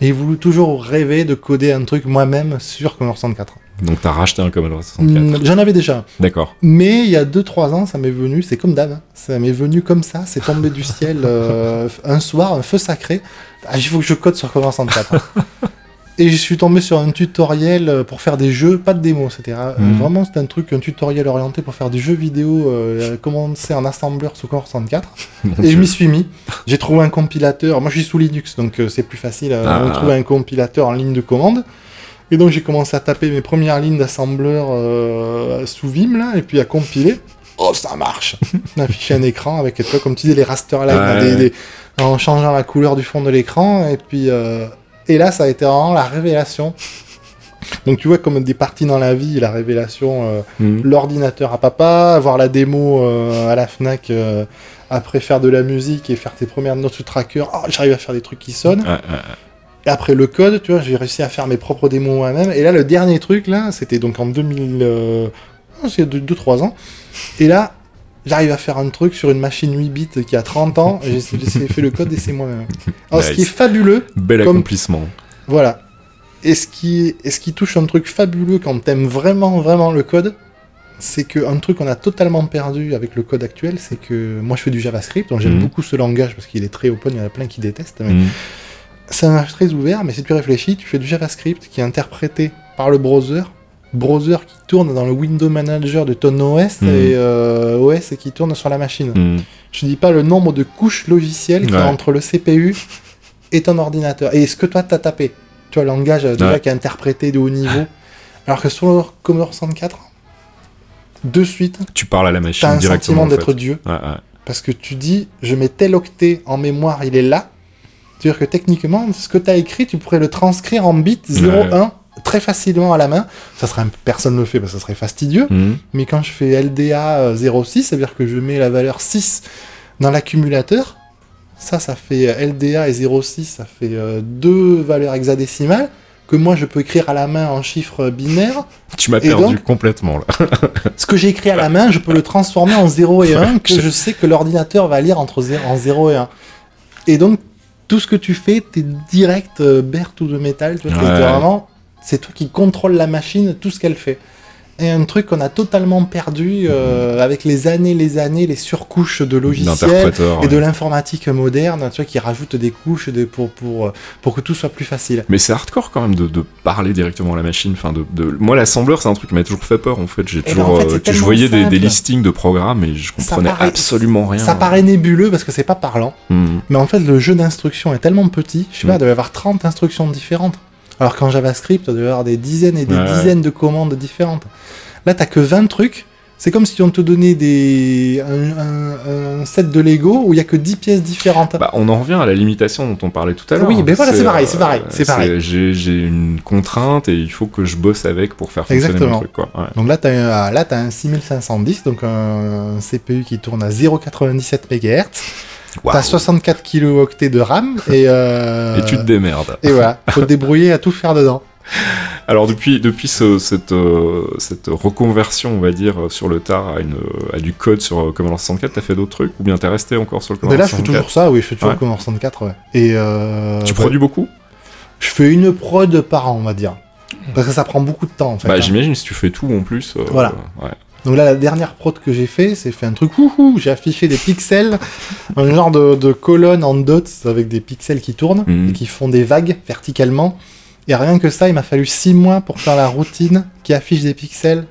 Et j'ai voulu toujours rêver de coder un truc moi-même sur Commodore 64. Donc t'as racheté un Commodore 64. Mm, J'en avais déjà. D'accord. Mais il y a 2-3 ans, ça m'est venu, c'est comme d'hab, hein. ça m'est venu comme ça, c'est tombé du [laughs] ciel euh, un soir, un feu sacré. Ah, il faut que je code sur Commodore 64. [laughs] Et je suis tombé sur un tutoriel euh, pour faire des jeux, pas de démo, c'était euh, Mhm. vraiment c'était un truc, un tutoriel orienté pour faire des jeux vidéo, euh, commencer en assembleur sous Commodore 64. Mon Et je m'y suis mis. J'ai trouvé un compilateur. Moi, je suis sous Linux, donc euh, c'est plus facile à Ah. trouver un compilateur en ligne de commande. Et donc, j'ai commencé à taper mes premières lignes d'assembleur euh, sous Vim, là, et puis à compiler. Oh, ça marche [laughs] On a affiché un écran avec, tu vois, comme tu dis, les raster lines, Ouais. des- des- en changeant la couleur du fond de l'écran. Et puis, euh, et là, ça a été vraiment la révélation. Donc, tu vois, comme des parties dans la vie, la révélation. euh, Mhm. l'ordinateur à papa, avoir la démo euh, à la Fnac, euh, après faire de la musique et faire tes premières notes sous tracker, oh, j'arrive à faire des trucs qui sonnent. Et après le code, tu vois, j'ai réussi à faire mes propres démos moi-même. Et là, le dernier truc, là, c'était donc en 2000... Euh... oh, c'est 2-3 ans. Et là, j'arrive à faire un truc sur une machine 8 bits qui a 30 ans, [laughs] j'ai fait le code et c'est moi-même. Alors, ce qui est fabuleux, Bel Comme- accomplissement. voilà. Et ce qui, et ce qui touche un truc fabuleux quand t'aimes vraiment, vraiment le code, c'est qu'un truc qu'on a totalement perdu avec le code actuel, c'est que moi je fais du JavaScript, donc j'aime Mhm. beaucoup ce langage parce qu'il est très open, il y en a plein qui détestent, mais Mhm. c'est un langage très ouvert, mais si tu réfléchis, tu fais du JavaScript qui est interprété par le browser, browser qui tourne dans le window manager de ton OS Mhm. et euh, OS qui tourne sur la machine. Je dis pas le nombre de couches logicielles qu'il y a entre le CPU et ton ordinateur. Et ce que toi t'as tapé. Tu vois, langage euh, déjà qui est interprété de haut niveau. Alors que sur le Commodore 64, de suite, Tu parles à la machine t'as un directement. sentiment en fait. d'être Dieu. Ouais. Parce que tu dis, je mets tel octet en mémoire, il est là. C'est-à-dire que techniquement, ce que t'as écrit, tu pourrais le transcrire en bits 0,1 très facilement à la main. Ça serait. Personne ne le fait parce que ça serait fastidieux. Mhm. Mais quand je fais LDA euh, 0,6, c'est-à-dire que je mets la valeur 6 dans l'accumulateur, ça, ça fait euh, LDA et 0,6, ça fait euh, deux valeurs hexadécimales que moi je peux écrire à la main en chiffres binaires. [laughs] Tu m'as perdu donc complètement là. [laughs] Ce que j'ai écrit à la main, je peux le transformer en 0 et 1 que je sais que l'ordinateur va lire entre 0, en 0 et 1. Et donc, tout ce que tu fais, t'es direct euh, bear to the metal. Tu vois, Ouais. vraiment, c'est toi qui contrôle la machine, tout ce qu'elle fait. Et un truc qu'on a totalement perdu euh, avec les années, les années, les surcouches de logiciels et de ouais. l'informatique moderne, tu vois, qui rajoute des couches de- pour, pour, pour que tout soit plus facile. Mais c'est hardcore quand même de, de parler directement à la machine. Enfin, de, de... Moi, l'assembleur, c'est un truc qui m'a toujours fait peur en fait. J'ai ben, toujours. en fait, euh, je voyais des, listings de programmes et je comprenais paraît- absolument rien. Ça paraît nébuleux parce que c'est pas parlant. Mhm. Mais en fait, le jeu d'instructions est tellement petit, je sais pas, Mm. il doit y avoir 30 instructions différentes. Alors qu'en JavaScript, doit y avoir des dizaines et des Ouais. dizaines de commandes différentes. Là, t'as que 20 trucs. C'est comme si on te donnait des... un, un- un set de Lego où il y a que 10 pièces différentes. Bah, on en revient à la limitation dont on parlait tout à l'heure. Oui, mais voilà, c'est pareil, c'est pareil, c'est pareil. J'ai une contrainte et il faut que je bosse avec pour faire fonctionner Exactement. mon truc. Quoi. Ouais. Donc là, là, t'as un 6510, donc un CPU qui tourne à 0,97 MHz. T'as 64 kilooctets de RAM et... euh, [laughs] Et tu te démerdes. Et voilà, faut te débrouiller à tout faire dedans. Alors depuis, depuis ce- cette, euh, cette reconversion, on va dire, sur le tard à, une, à du code sur euh, Commodore 64, t'as fait d'autres trucs ou bien t'es resté encore sur le Mais Commodore là, je fais 64 toujours ça, oui, je fais toujours Ouais. le Commodore 64, ouais. Et euh, Tu bah, produis beaucoup? Je fais une prod par an, on va dire. Parce que ça prend beaucoup de temps, en fait. Bah hein. j'imagine si tu fais tout en plus. euh, Voilà. ouais. Donc là, la dernière prod que j'ai fait, c'est fait un truc wouhou, j'ai affiché des pixels, un genre de, de colonne en dots avec des pixels qui tournent Mhm. et qui font des vagues verticalement. Et rien que ça, il m'a fallu 6 mois pour faire la routine qui affiche des pixels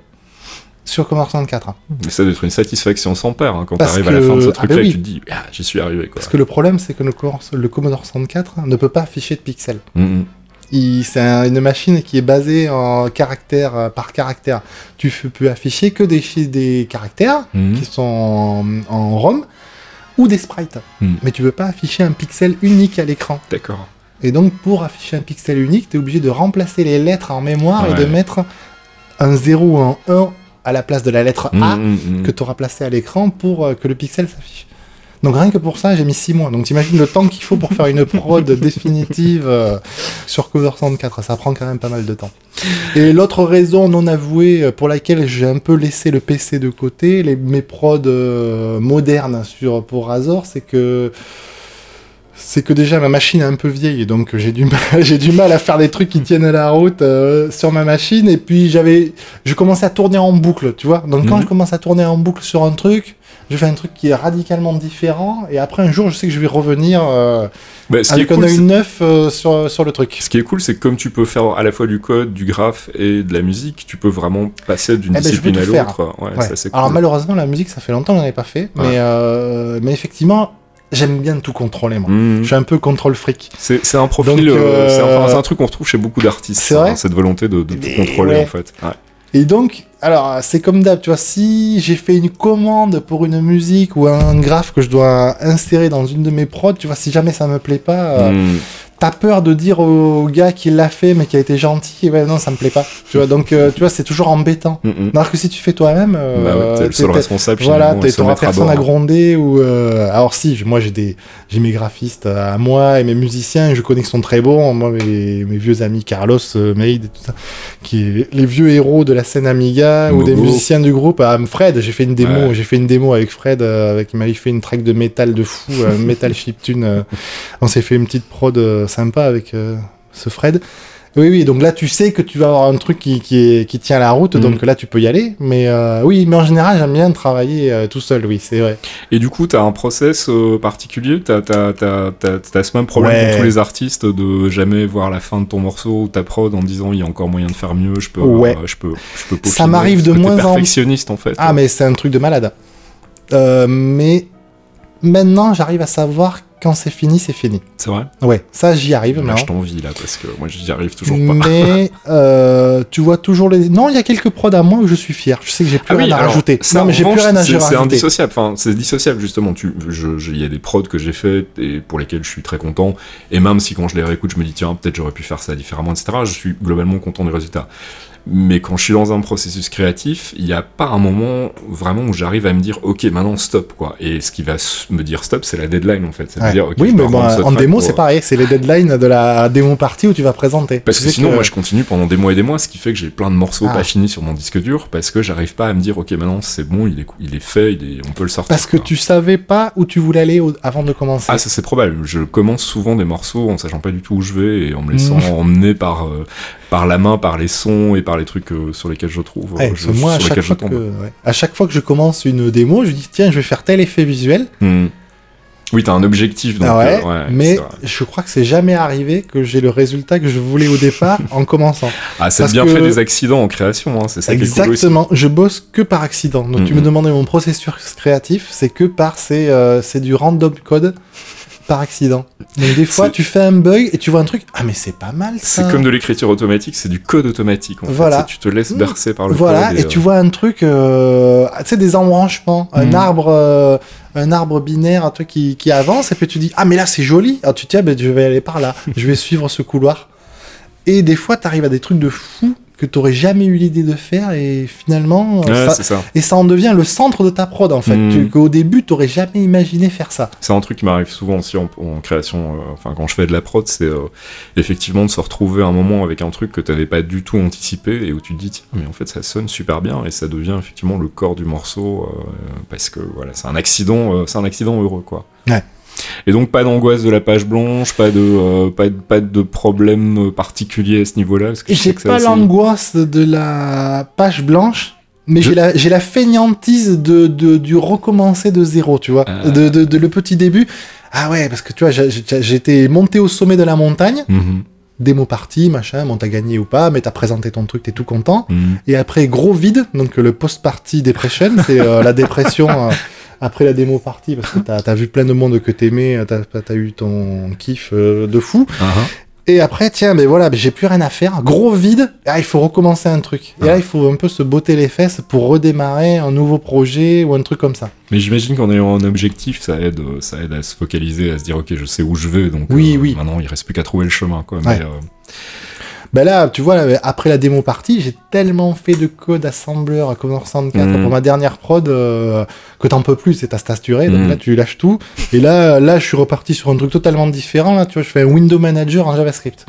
sur Commodore 64. Mais ça doit être une satisfaction sans père hein, quand Parce t'arrives à la fin de ce ah truc-là bah et oui. tu te dis, ah, j'y suis arrivé quoi. Parce que le problème, c'est que le, Commodore- le Commodore 64 ne peut pas afficher de pixels. Mhm. C'est un- une machine qui est basée en caractère euh, par caractère. Tu peux afficher que des, des caractères Mhm. qui sont en, en ROM ou des sprites. Mhm. Mais tu peux pas afficher un pixel unique à l'écran. D'accord. Et donc, pour afficher un pixel unique, tu es obligé de remplacer les lettres en mémoire et de mettre un 0 ou un 1 à la place de la lettre A mm. que tu auras placé à l'écran pour euh, que le pixel s'affiche. Donc rien que pour ça, j'ai mis 6 mois. Donc t'imagines le temps qu'il faut pour faire une prod [laughs] définitive euh, sur Cover 64. Ça prend quand même pas mal de temps. Et l'autre raison non avouée euh, pour laquelle j'ai un peu laissé le PC de côté, les, mes prods euh, modernes sur, pour Razor, c'est que c'est que déjà ma machine est un peu vieille, donc j'ai du mal, [laughs] j'ai du mal à faire des trucs qui tiennent la route euh, sur ma machine. Et puis j'avais, je commençais à tourner en boucle, tu vois. Donc quand Mhm. je commence à tourner en boucle sur un truc, je fais un truc qui est radicalement différent. Et après un jour, je sais que je vais revenir euh, Bah, avec un cool, œil c'est- neuf euh, sur sur le truc. ce qui est cool, c'est que comme tu peux faire à la fois du code, du graphe et de la musique, tu peux vraiment passer d'une Eh ben, discipline à l'autre. Ouais, Ouais. Alors malheureusement, la musique, ça fait longtemps que j'en ai pas fait, Ouais. mais euh, mais effectivement, j'aime bien tout contrôler moi. Mm. Je suis un peu contrôle fric. C'est un profil, euh, euh, c'est un truc qu'on retrouve chez beaucoup d'artistes, C'est ça, vrai hein, cette volonté de, de tout contrôler ouais. en fait. Ouais. Et donc, alors, c'est comme d'hab, tu vois, si j'ai fait une commande pour une musique ou un graphe que je dois insérer dans une de mes prods, tu vois, si jamais ça me plaît pas, euh, Mm. T'as peur de dire au gars qui l'a fait mais qui a été gentil, ben non, ça me plaît pas. Tu vois, donc, euh, tu vois, c'est toujours embêtant. Mm, mm. Alors que si tu fais toi-même, euh, Bah ouais, t'es le seul responsable. voilà, t'auras à personne à bord. gronder ou. euh, Alors si, moi j'ai des, j'ai mes graphistes à moi et mes musiciens, je connais qu'ils sont très bons. Moi, mes, mes vieux amis Carlos, euh, Maid et tout ça, qui est les vieux héros de la scène Amiga ou des musiciens du groupe. Ah, Fred, j'ai fait une démo, Ouais. j'ai fait une démo avec Fred, avec il m'avait fait une track de métal de fou, [laughs] metal chiptune. on s'est fait une petite prod sympa avec euh, ce Fred. Oui, oui, donc là tu sais que tu vas avoir un truc qui, qui, est, qui tient la route, Mhm. donc là tu peux y aller. Mais euh, oui, mais en général j'aime bien travailler euh, tout seul, oui, c'est vrai. Et du coup, t'as un process euh, particulier? T'as- t'as- t'as- t'as ce même problème Ouais. pour tous les artistes de jamais voir la fin de ton morceau ou ta prod en disant il y a encore moyen de faire mieux, je peux, Ouais. je peux, je peux Ça m'arrive de que moins en- perfectionniste en fait. Ah, mais c'est un truc de malade. Mais maintenant j'arrive à savoir quand c'est fini, c'est fini. C'est vrai Ouais, ça j'y arrive Là, je t'envie là parce que moi j'y arrive toujours pas. Mais [laughs] euh, tu vois toujours les. Non, il y a quelques prods à moi où je suis fier. Je sais que j'ai plus Ah oui, rien à rajouter. ça, non, mais j'ai plus rien à c'est- C'est rajouter. indissociable, enfin, c'est dissociable justement. Tu, il y a des prods que j'ai fait et pour lesquels je suis très content. Et même si quand je les réécoute, je me dis tiens, peut-être j'aurais pu faire ça différemment, etc. Je suis globalement content du résultat. Mais quand je suis dans un processus créatif, il n'y a pas un moment vraiment où j'arrive à me dire ok, maintenant stop quoi. Et ce qui va me dire stop, c'est la deadline en fait. C'est Ouais. dire, ok, oui, je mais ce en démo, pour- c'est pareil. C'est les deadlines de la démo partie où tu vas présenter. Parce Tu que sinon, moi, je continue pendant des mois et des mois, ce qui fait que j'ai plein de morceaux Ah. pas finis sur mon disque dur, parce que j'arrive pas à me dire, ok, maintenant c'est bon, il est, il est fait, il est, on peut le sortir. Parce que quoi. tu savais pas où tu voulais aller avant de commencer. Ah, ça c'est probable. Je commence souvent des morceaux en sachant pas du tout où je vais et en me laissant Mm. emmener par, euh, par la main, par les sons et par les trucs euh, sur lesquels je trouve. Ouais, euh, je- que moi, à sur chaque, lesquels je fois tombe. que, ouais. à chaque fois que je commence une démo, je dis tiens, je vais faire tel effet visuel. Hmm. Oui, t'as un objectif, donc. Ah ouais, euh, ouais, mais je crois que c'est jamais arrivé que j'ai le résultat que je voulais au départ [laughs] en commençant. Ah, c'est bien que- fait des accidents en création, hein, c'est ça qui est cool aussi. Exactement, je bosse que par accident. Donc tu me demandais mon processus créatif, c'est que par c'est euh, c'est du random code par accident. Donc des fois tu fais un bug et tu vois un truc, ah mais c'est pas mal ça. C'est comme de l'écriture automatique, c'est du code automatique. En. Voilà. Tu te laisses Mm. bercer par le Voilà, code. et, tu vois un truc, euh, tu sais, des embranchements, un Mhm. arbre, euh, un arbre binaire, un truc qui, qui avance, et puis tu dis, ah mais là c'est joli, alors tu te dis, ah, ben, je vais aller par là, [laughs] je vais suivre ce couloir. Et des fois, tu arrives à des trucs de fou que tu jamais eu l'idée de faire, et finalement, Ouais, ça, et ça en devient le centre de ta prod en fait. Tu- Qu'au début, tu jamais imaginé faire ça. C'est un truc qui m'arrive souvent aussi en, en création, euh, enfin quand je fais de la prod, c'est euh, effectivement de se retrouver un moment avec un truc que t'avais pas du tout anticipé et où tu te dis tiens mais en fait ça sonne super bien et ça devient effectivement le corps du morceau euh, parce que voilà c'est un accident, c'est un accident heureux quoi. Ouais. Et donc pas d'angoisse de la page blanche, pas de euh, pas de, pas de problème particulier à ce niveau-là. J'ai pas assez- l'angoisse de la page blanche, mais j'ai la, feignantise de, de- du recommencer de zéro, tu vois. Ah. De, de- de le petit début. Ah ouais, parce que tu vois, j'étais monté au sommet de la montagne, Mhm, démo partie, machin, bon, t'as gagné ou pas, mais t'as présenté ton truc, t'es tout content. mhm. Et après, gros vide, donc le post-party depression, c'est euh, la dépression euh, après la démo partie, parce que t'as as vu plein de monde que t'aimais, t'as as eu ton kiff euh, de fou. Ah. Et après, tiens, ben voilà, ben j'ai plus rien à faire. Gros vide. Ah, il faut recommencer un truc. Et là, il faut un peu se botter les fesses pour redémarrer un nouveau projet ou un truc comme ça. Mais j'imagine qu'en ayant un objectif, ça aide, ça aide à se focaliser, à se dire ok, je sais où je vais, donc Oui, euh, oui. maintenant il reste plus qu'à trouver le chemin, quoi. Ouais. Mais, euh, Ben là, tu vois, après la démo partie, j'ai tellement fait de code assembleur à Commodore 64 Mhm. pour ma dernière prod euh, que t'en peux plus, c'est ta saturé. Donc Mhm. là, tu lâches tout. Et là, là, je suis reparti sur un truc totalement différent. Là, tu vois, je fais un window manager en JavaScript.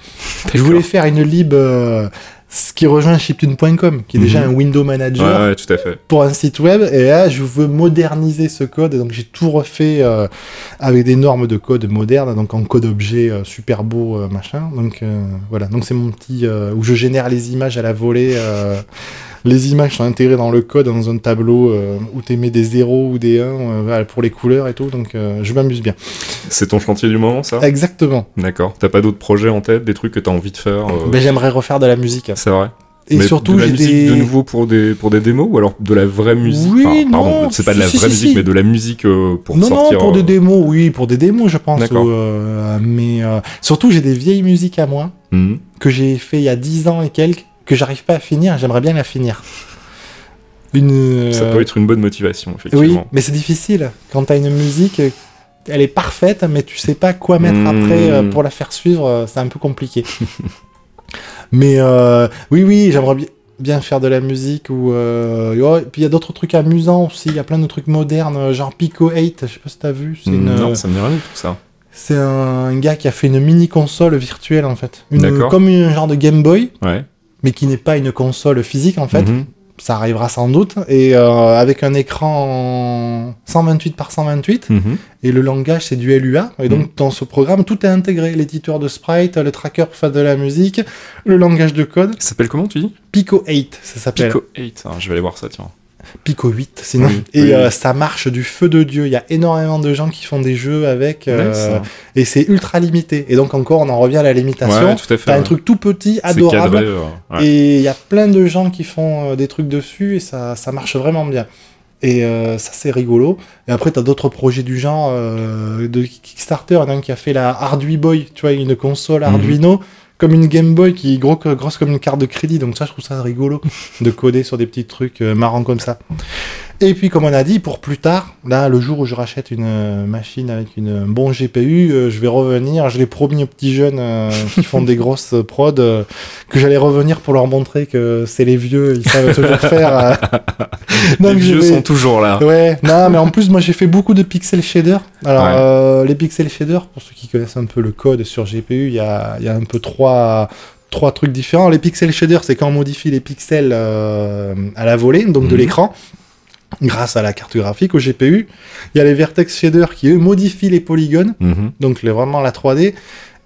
Je voulais faire une lib euh, ce qui rejoint chiptune.com, qui est déjà Mhm. un window manager ouais, ouais, tout à fait. pour un site web. Et là, je veux moderniser ce code. Et donc, j'ai tout refait euh, avec des normes de code modernes, donc en code objet euh, super beau, euh, machin. Donc, voilà. Donc, c'est mon petit. où je génère les images à la volée. Les images sont intégrées dans le code, dans un tableau euh, où tu mets des 0 ou des 1 euh, pour les couleurs et tout. Donc, euh, je m'amuse bien. C'est ton chantier du moment, ça? Exactement. D'accord. T'as pas d'autres projets en tête, des trucs que t'as envie de faire euh, Ben, J'aimerais refaire de la musique. C'est vrai? Et Mais surtout, de la j'ai musique des. de nouveau pour des pour des démos ou alors de la vraie musique? Oui, Enfin, pardon, non, c'est pas de la si, vraie si, musique, si. mais de la musique euh, pour non, sortir. non, pour des démos, oui, pour des démos, je pense. D'accord. euh, mais euh, surtout, j'ai des vieilles musiques à moi mhm. que j'ai fait il y a 10 ans et quelques que j'arrive pas à finir. J'aimerais bien la finir. Une. Ça euh, peut être une bonne motivation, Oui, effectivement. mais c'est difficile quand t'as une musique. euh, Elle est parfaite, mais tu sais pas quoi mettre Mm. après euh, pour la faire suivre. euh, C'est un peu compliqué. [laughs] mais euh, oui, oui, j'aimerais bi- bien faire de la musique ou euh, puis il y a d'autres trucs amusants aussi. Il y a plein de trucs modernes, euh, genre Pico 8. Je sais pas si t'as vu. C'est une, Non, euh, ça me dit rien tout ça. C'est un gars qui a fait une mini console virtuelle en fait. Une- comme un genre de Game Boy, Ouais. Mais qui n'est pas une console physique en fait. Mhm. Ça arrivera sans doute. Et euh, avec un écran en 128 par 128. Mhm. Et le langage c'est du LUA. Et donc dans ce programme, tout est intégré. L'éditeur de sprite, le tracker pour faire de la musique, le langage de code. Ça s'appelle comment tu dis? Pico 8, ça s'appelle. Pico 8. Ah, je vais aller voir ça, tiens. Pico 8 sinon. Oui, et oui, euh, ça marche du feu de Dieu. Il y a énormément de gens qui font des jeux avec. euh, et c'est ultra limité. Et donc encore, on en revient à la limitation. Ouais, tout à fait. T'as un truc tout petit, adorable. cadré. Et il y a plein de gens qui font euh, des trucs dessus et ça, ça marche vraiment bien. Et euh, ça, c'est rigolo. Et après, t'as d'autres projets du genre de Kickstarter. Il y en a un qui a fait la Arduino, tu vois, une console Mhm. Arduino, comme une Game Boy qui est grosse comme une carte de crédit. Donc ça, je trouve ça rigolo de coder sur des petits trucs euh, marrants comme ça. Et puis, comme on a dit, pour plus tard, là, le jour où je rachète une euh, machine avec une un bon GPU, euh, je vais revenir. Je l'ai promis aux petits jeunes euh, qui font des grosses [laughs] euh, prods euh, que j'allais revenir pour leur montrer que c'est les vieux, ils savent toujours [laughs] faire. euh. Les vieux vais- sont toujours là. Ouais, non, mais en plus, moi j'ai fait beaucoup de pixel shader. Alors, Ouais. euh, les pixel shaders, pour ceux qui connaissent un peu le code sur GPU, il y a, il y a un peu trois, trois trucs différents. Les pixel shaders, c'est quand on modifie les pixels euh, à la volée, donc de Mhm. l'écran, grâce à la carte graphique au GPU. Il y a les vertex shaders qui, eux, modifient les polygones, Mhm. donc les, vraiment la 3D.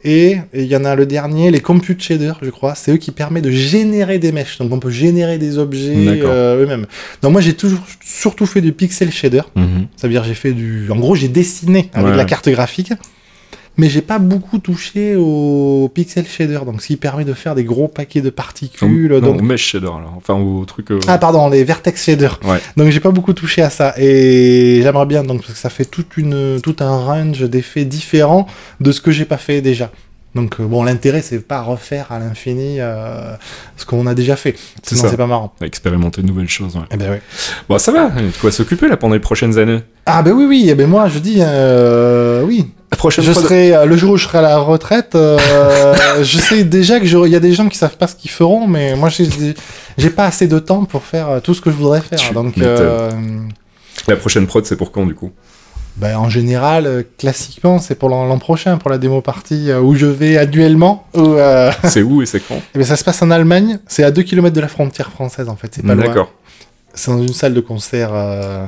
Et il y en a le dernier, les compute shaders, je crois. C'est eux qui permettent de générer des mèches. Donc on peut générer des objets euh, eux-mêmes. Donc moi j'ai toujours surtout fait du pixel shader. Mhm. Ça veut dire j'ai fait du. En gros, j'ai dessiné avec Ouais. la carte graphique, mais j'ai pas beaucoup touché au pixel shader, donc ce qui permet de faire des gros paquets de particules. Non, donc... au mesh shader, alors. Enfin, au truc. euh, Ah pardon, les vertex shader. Ouais. Donc j'ai pas beaucoup touché à ça et j'aimerais bien donc parce que ça fait toute une tout un range d'effets différents de ce que j'ai pas fait déjà. Donc euh, bon, l'intérêt c'est pas refaire à l'infini euh, ce qu'on a déjà fait. C'est Sinon c'est pas marrant. expérimenter de nouvelles choses, ouais. Eh ben ouais. Bon, ça va, il y a de quoi s'occuper là pendant les prochaines années. Ah ben oui oui, eh ben moi je dis euh, oui. Prochaine Je fois. serai euh, le jour où je serai à la retraite. euh, [laughs] je sais déjà que il y a des gens qui savent pas ce qu'ils feront, mais moi j'ai pas assez de temps pour faire euh, tout ce que je voudrais faire. Tu Donc euh, La prochaine prod, c'est pour quand du coup? Ben, en général, classiquement, c'est pour l'an prochain pour la démo partie où je vais annuellement. Euh, [laughs] C'est où et c'est quand? [laughs] Eh ben, ça se passe en Allemagne. C'est à 2 km de la frontière française en fait. C'est pas loin. D'accord. C'est dans une salle de concert. euh,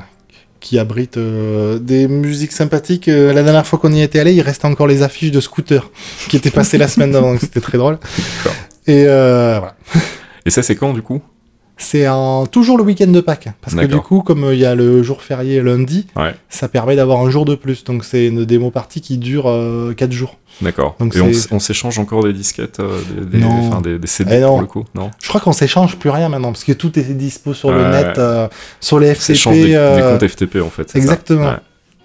qui abrite euh, des musiques sympathiques. Euh, la dernière fois qu'on y était allé, il restait encore les affiches de scooter qui étaient passées la semaine d'avant, donc c'était très drôle. Et euh, voilà. Et ça, c'est quand du coup? C'est en toujours le week-end de Pâques, parce que du coup, comme euh, il y a le jour férié lundi, Ouais. ça permet d'avoir un jour de plus. Donc c'est une démo partie qui dure 4 jours. D'accord. Donc Et on, s'échange encore des disquettes, euh, des, enfin, des, des CD Eh non. pour le coup Non? Je crois qu'on s'échange plus rien maintenant, parce que tout est dispo sur le net, euh, sur les FTP. des, euh, comptes FTP en fait. exactement.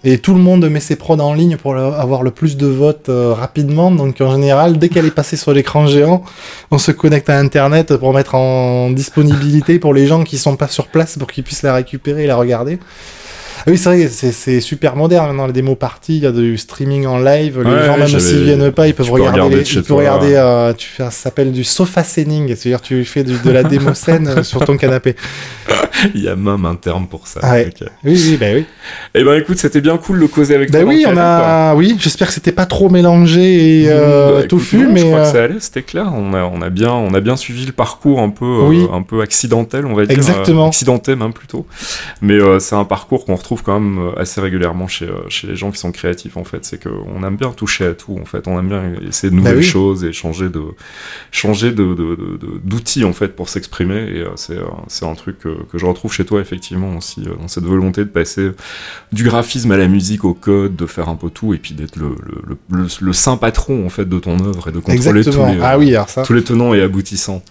Et tout le monde met ses prods en ligne pour avoir le plus de votes euh, rapidement. Donc en général, dès qu'elle est passée sur l'écran géant, on se connecte à Internet pour mettre en disponibilité pour les gens qui sont pas sur place pour qu'ils puissent la récupérer et la regarder. Ah oui, c'est vrai, c'est- super moderne maintenant, les démos parties, il y a du streaming en live, les Ouais, gens même s'ils viennent pas, ils peuvent regarder, regarder les- ils peuvent regarder euh, tu fais, ça s'appelle du sofa scening, c'est-à-dire tu fais du- de la [laughs] démo scène euh, sur ton canapé. Il y a même un terme pour ça. Ouais. Oui, oui, bah oui. Eh ben écoute, c'était bien cool de causer avec Bah toi. oui, on a, oui, j'espère que c'était pas trop mélangé et euh, Bah, écoute, touffu, non, mais je crois euh, que ça allait, c'était clair. On a, on a bien, on a bien suivi le parcours un peu, euh, un peu accidentel, on va dire. Exactement. euh, accidenté même plutôt. Mais euh, c'est un parcours qu'on retrouve quand même euh, assez régulièrement chez, euh, chez les gens qui sont créatifs en fait. C'est qu'on aime bien toucher à tout en fait. On aime bien essayer de nouvelles Bah oui. choses et changer de, changer de, d'outils en fait pour s'exprimer. Et euh, c'est, un truc que, que je retrouve chez toi effectivement aussi dans cette volonté de passer du graphisme à la musique, au code, de faire un peu tout et puis d'être le, le, le, le- le saint patron en fait de ton œuvre et de contrôler tous les, Ah oui, ça. tous les tenants et aboutissants.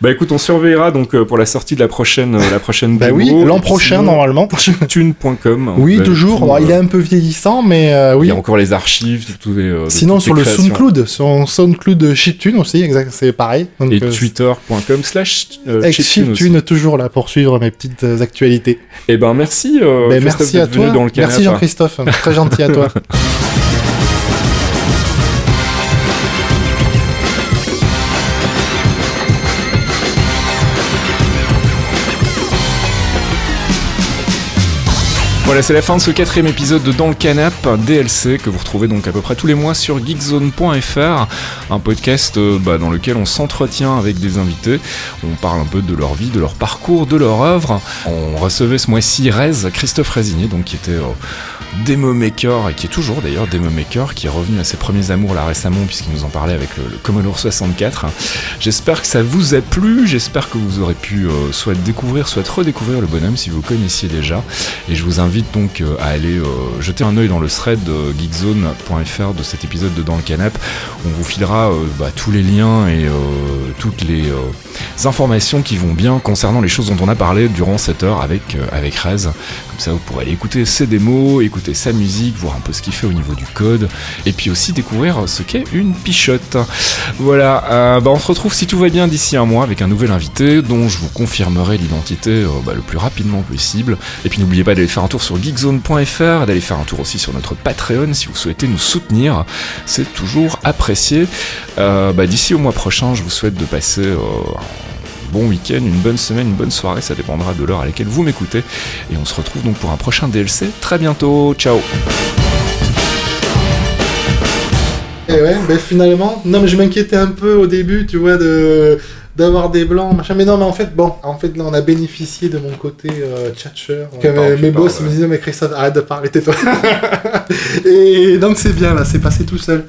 Bah écoute, on surveillera donc pour la sortie de la prochaine, la prochaine Bah démo. oui, l'an prochain sinon, normalement. [laughs] chiptune.com. Oui, toujours. tout, euh, il est un peu vieillissant, mais euh, Il oui. y a encore les archives, les. euh, Sinon sur le. SoundCloud, sur SoundCloud Chiptune aussi, exact, c'est pareil. Donc, Et euh, twitter.com slash euh, chiptune toujours là pour suivre mes petites euh, actualités. Eh ben merci. euh, Ben, merci à venu toi. Dans le Merci. Jean-Christophe, très gentil à toi. [laughs] Voilà, c'est la fin de ce quatrième épisode de Dans le Canap, un DLC que vous retrouvez donc à peu près tous les mois sur geekzone.fr, un podcast euh, bah, dans lequel on s'entretient avec des invités, on parle un peu de leur vie, de leur parcours, de leur œuvre. On recevait ce mois-ci Rez, Christophe Résigné, donc qui était euh, Demo Maker, et qui est toujours d'ailleurs Demo Maker, qui est revenu à ses premiers amours là récemment puisqu'il nous en parlait avec le, Commodore 64. J'espère que ça vous a plu, j'espère que vous aurez pu euh, soit découvrir, soit redécouvrir le bonhomme si vous connaissiez déjà. Et je vous invite donc euh, à aller euh, jeter un œil dans le thread geekzone.fr de cet épisode de Dans le Canap. On vous filera bah, tous les liens et toutes les informations qui vont bien concernant les choses dont on a parlé durant cette heure avec, avec Rez. Comme ça, vous pourrez aller écouter ses démos, écouter sa musique, voir un peu ce qu'il fait au niveau du code, et puis aussi découvrir ce qu'est une pichotte. Voilà, euh, bah, on se retrouve si tout va bien d'ici un mois avec un nouvel invité dont je vous confirmerai l'identité euh, bah, le plus rapidement possible. Et puis n'oubliez pas d'aller faire un tour sur geekzone.fr, d'aller faire un tour aussi sur notre Patreon si vous souhaitez nous soutenir. C'est toujours apprécié. Euh, bah, d'ici au mois prochain, je vous souhaite de passer bon week-end, une bonne semaine, une bonne soirée, ça dépendra de l'heure à laquelle vous m'écoutez. Et on se retrouve donc pour un prochain DLC très bientôt. Ciao Et ouais, ben finalement, non mais je m'inquiétais un peu au début, tu vois, de d'avoir des blancs, machin. Mais non, mais en fait, bon, en fait, là, on a bénéficié de mon côté euh, tchatcheur. Que parle, mes boss me disaient, mais Christophe, arrête de parler, tais-toi. [laughs] Et donc c'est bien, là, c'est passé tout seul.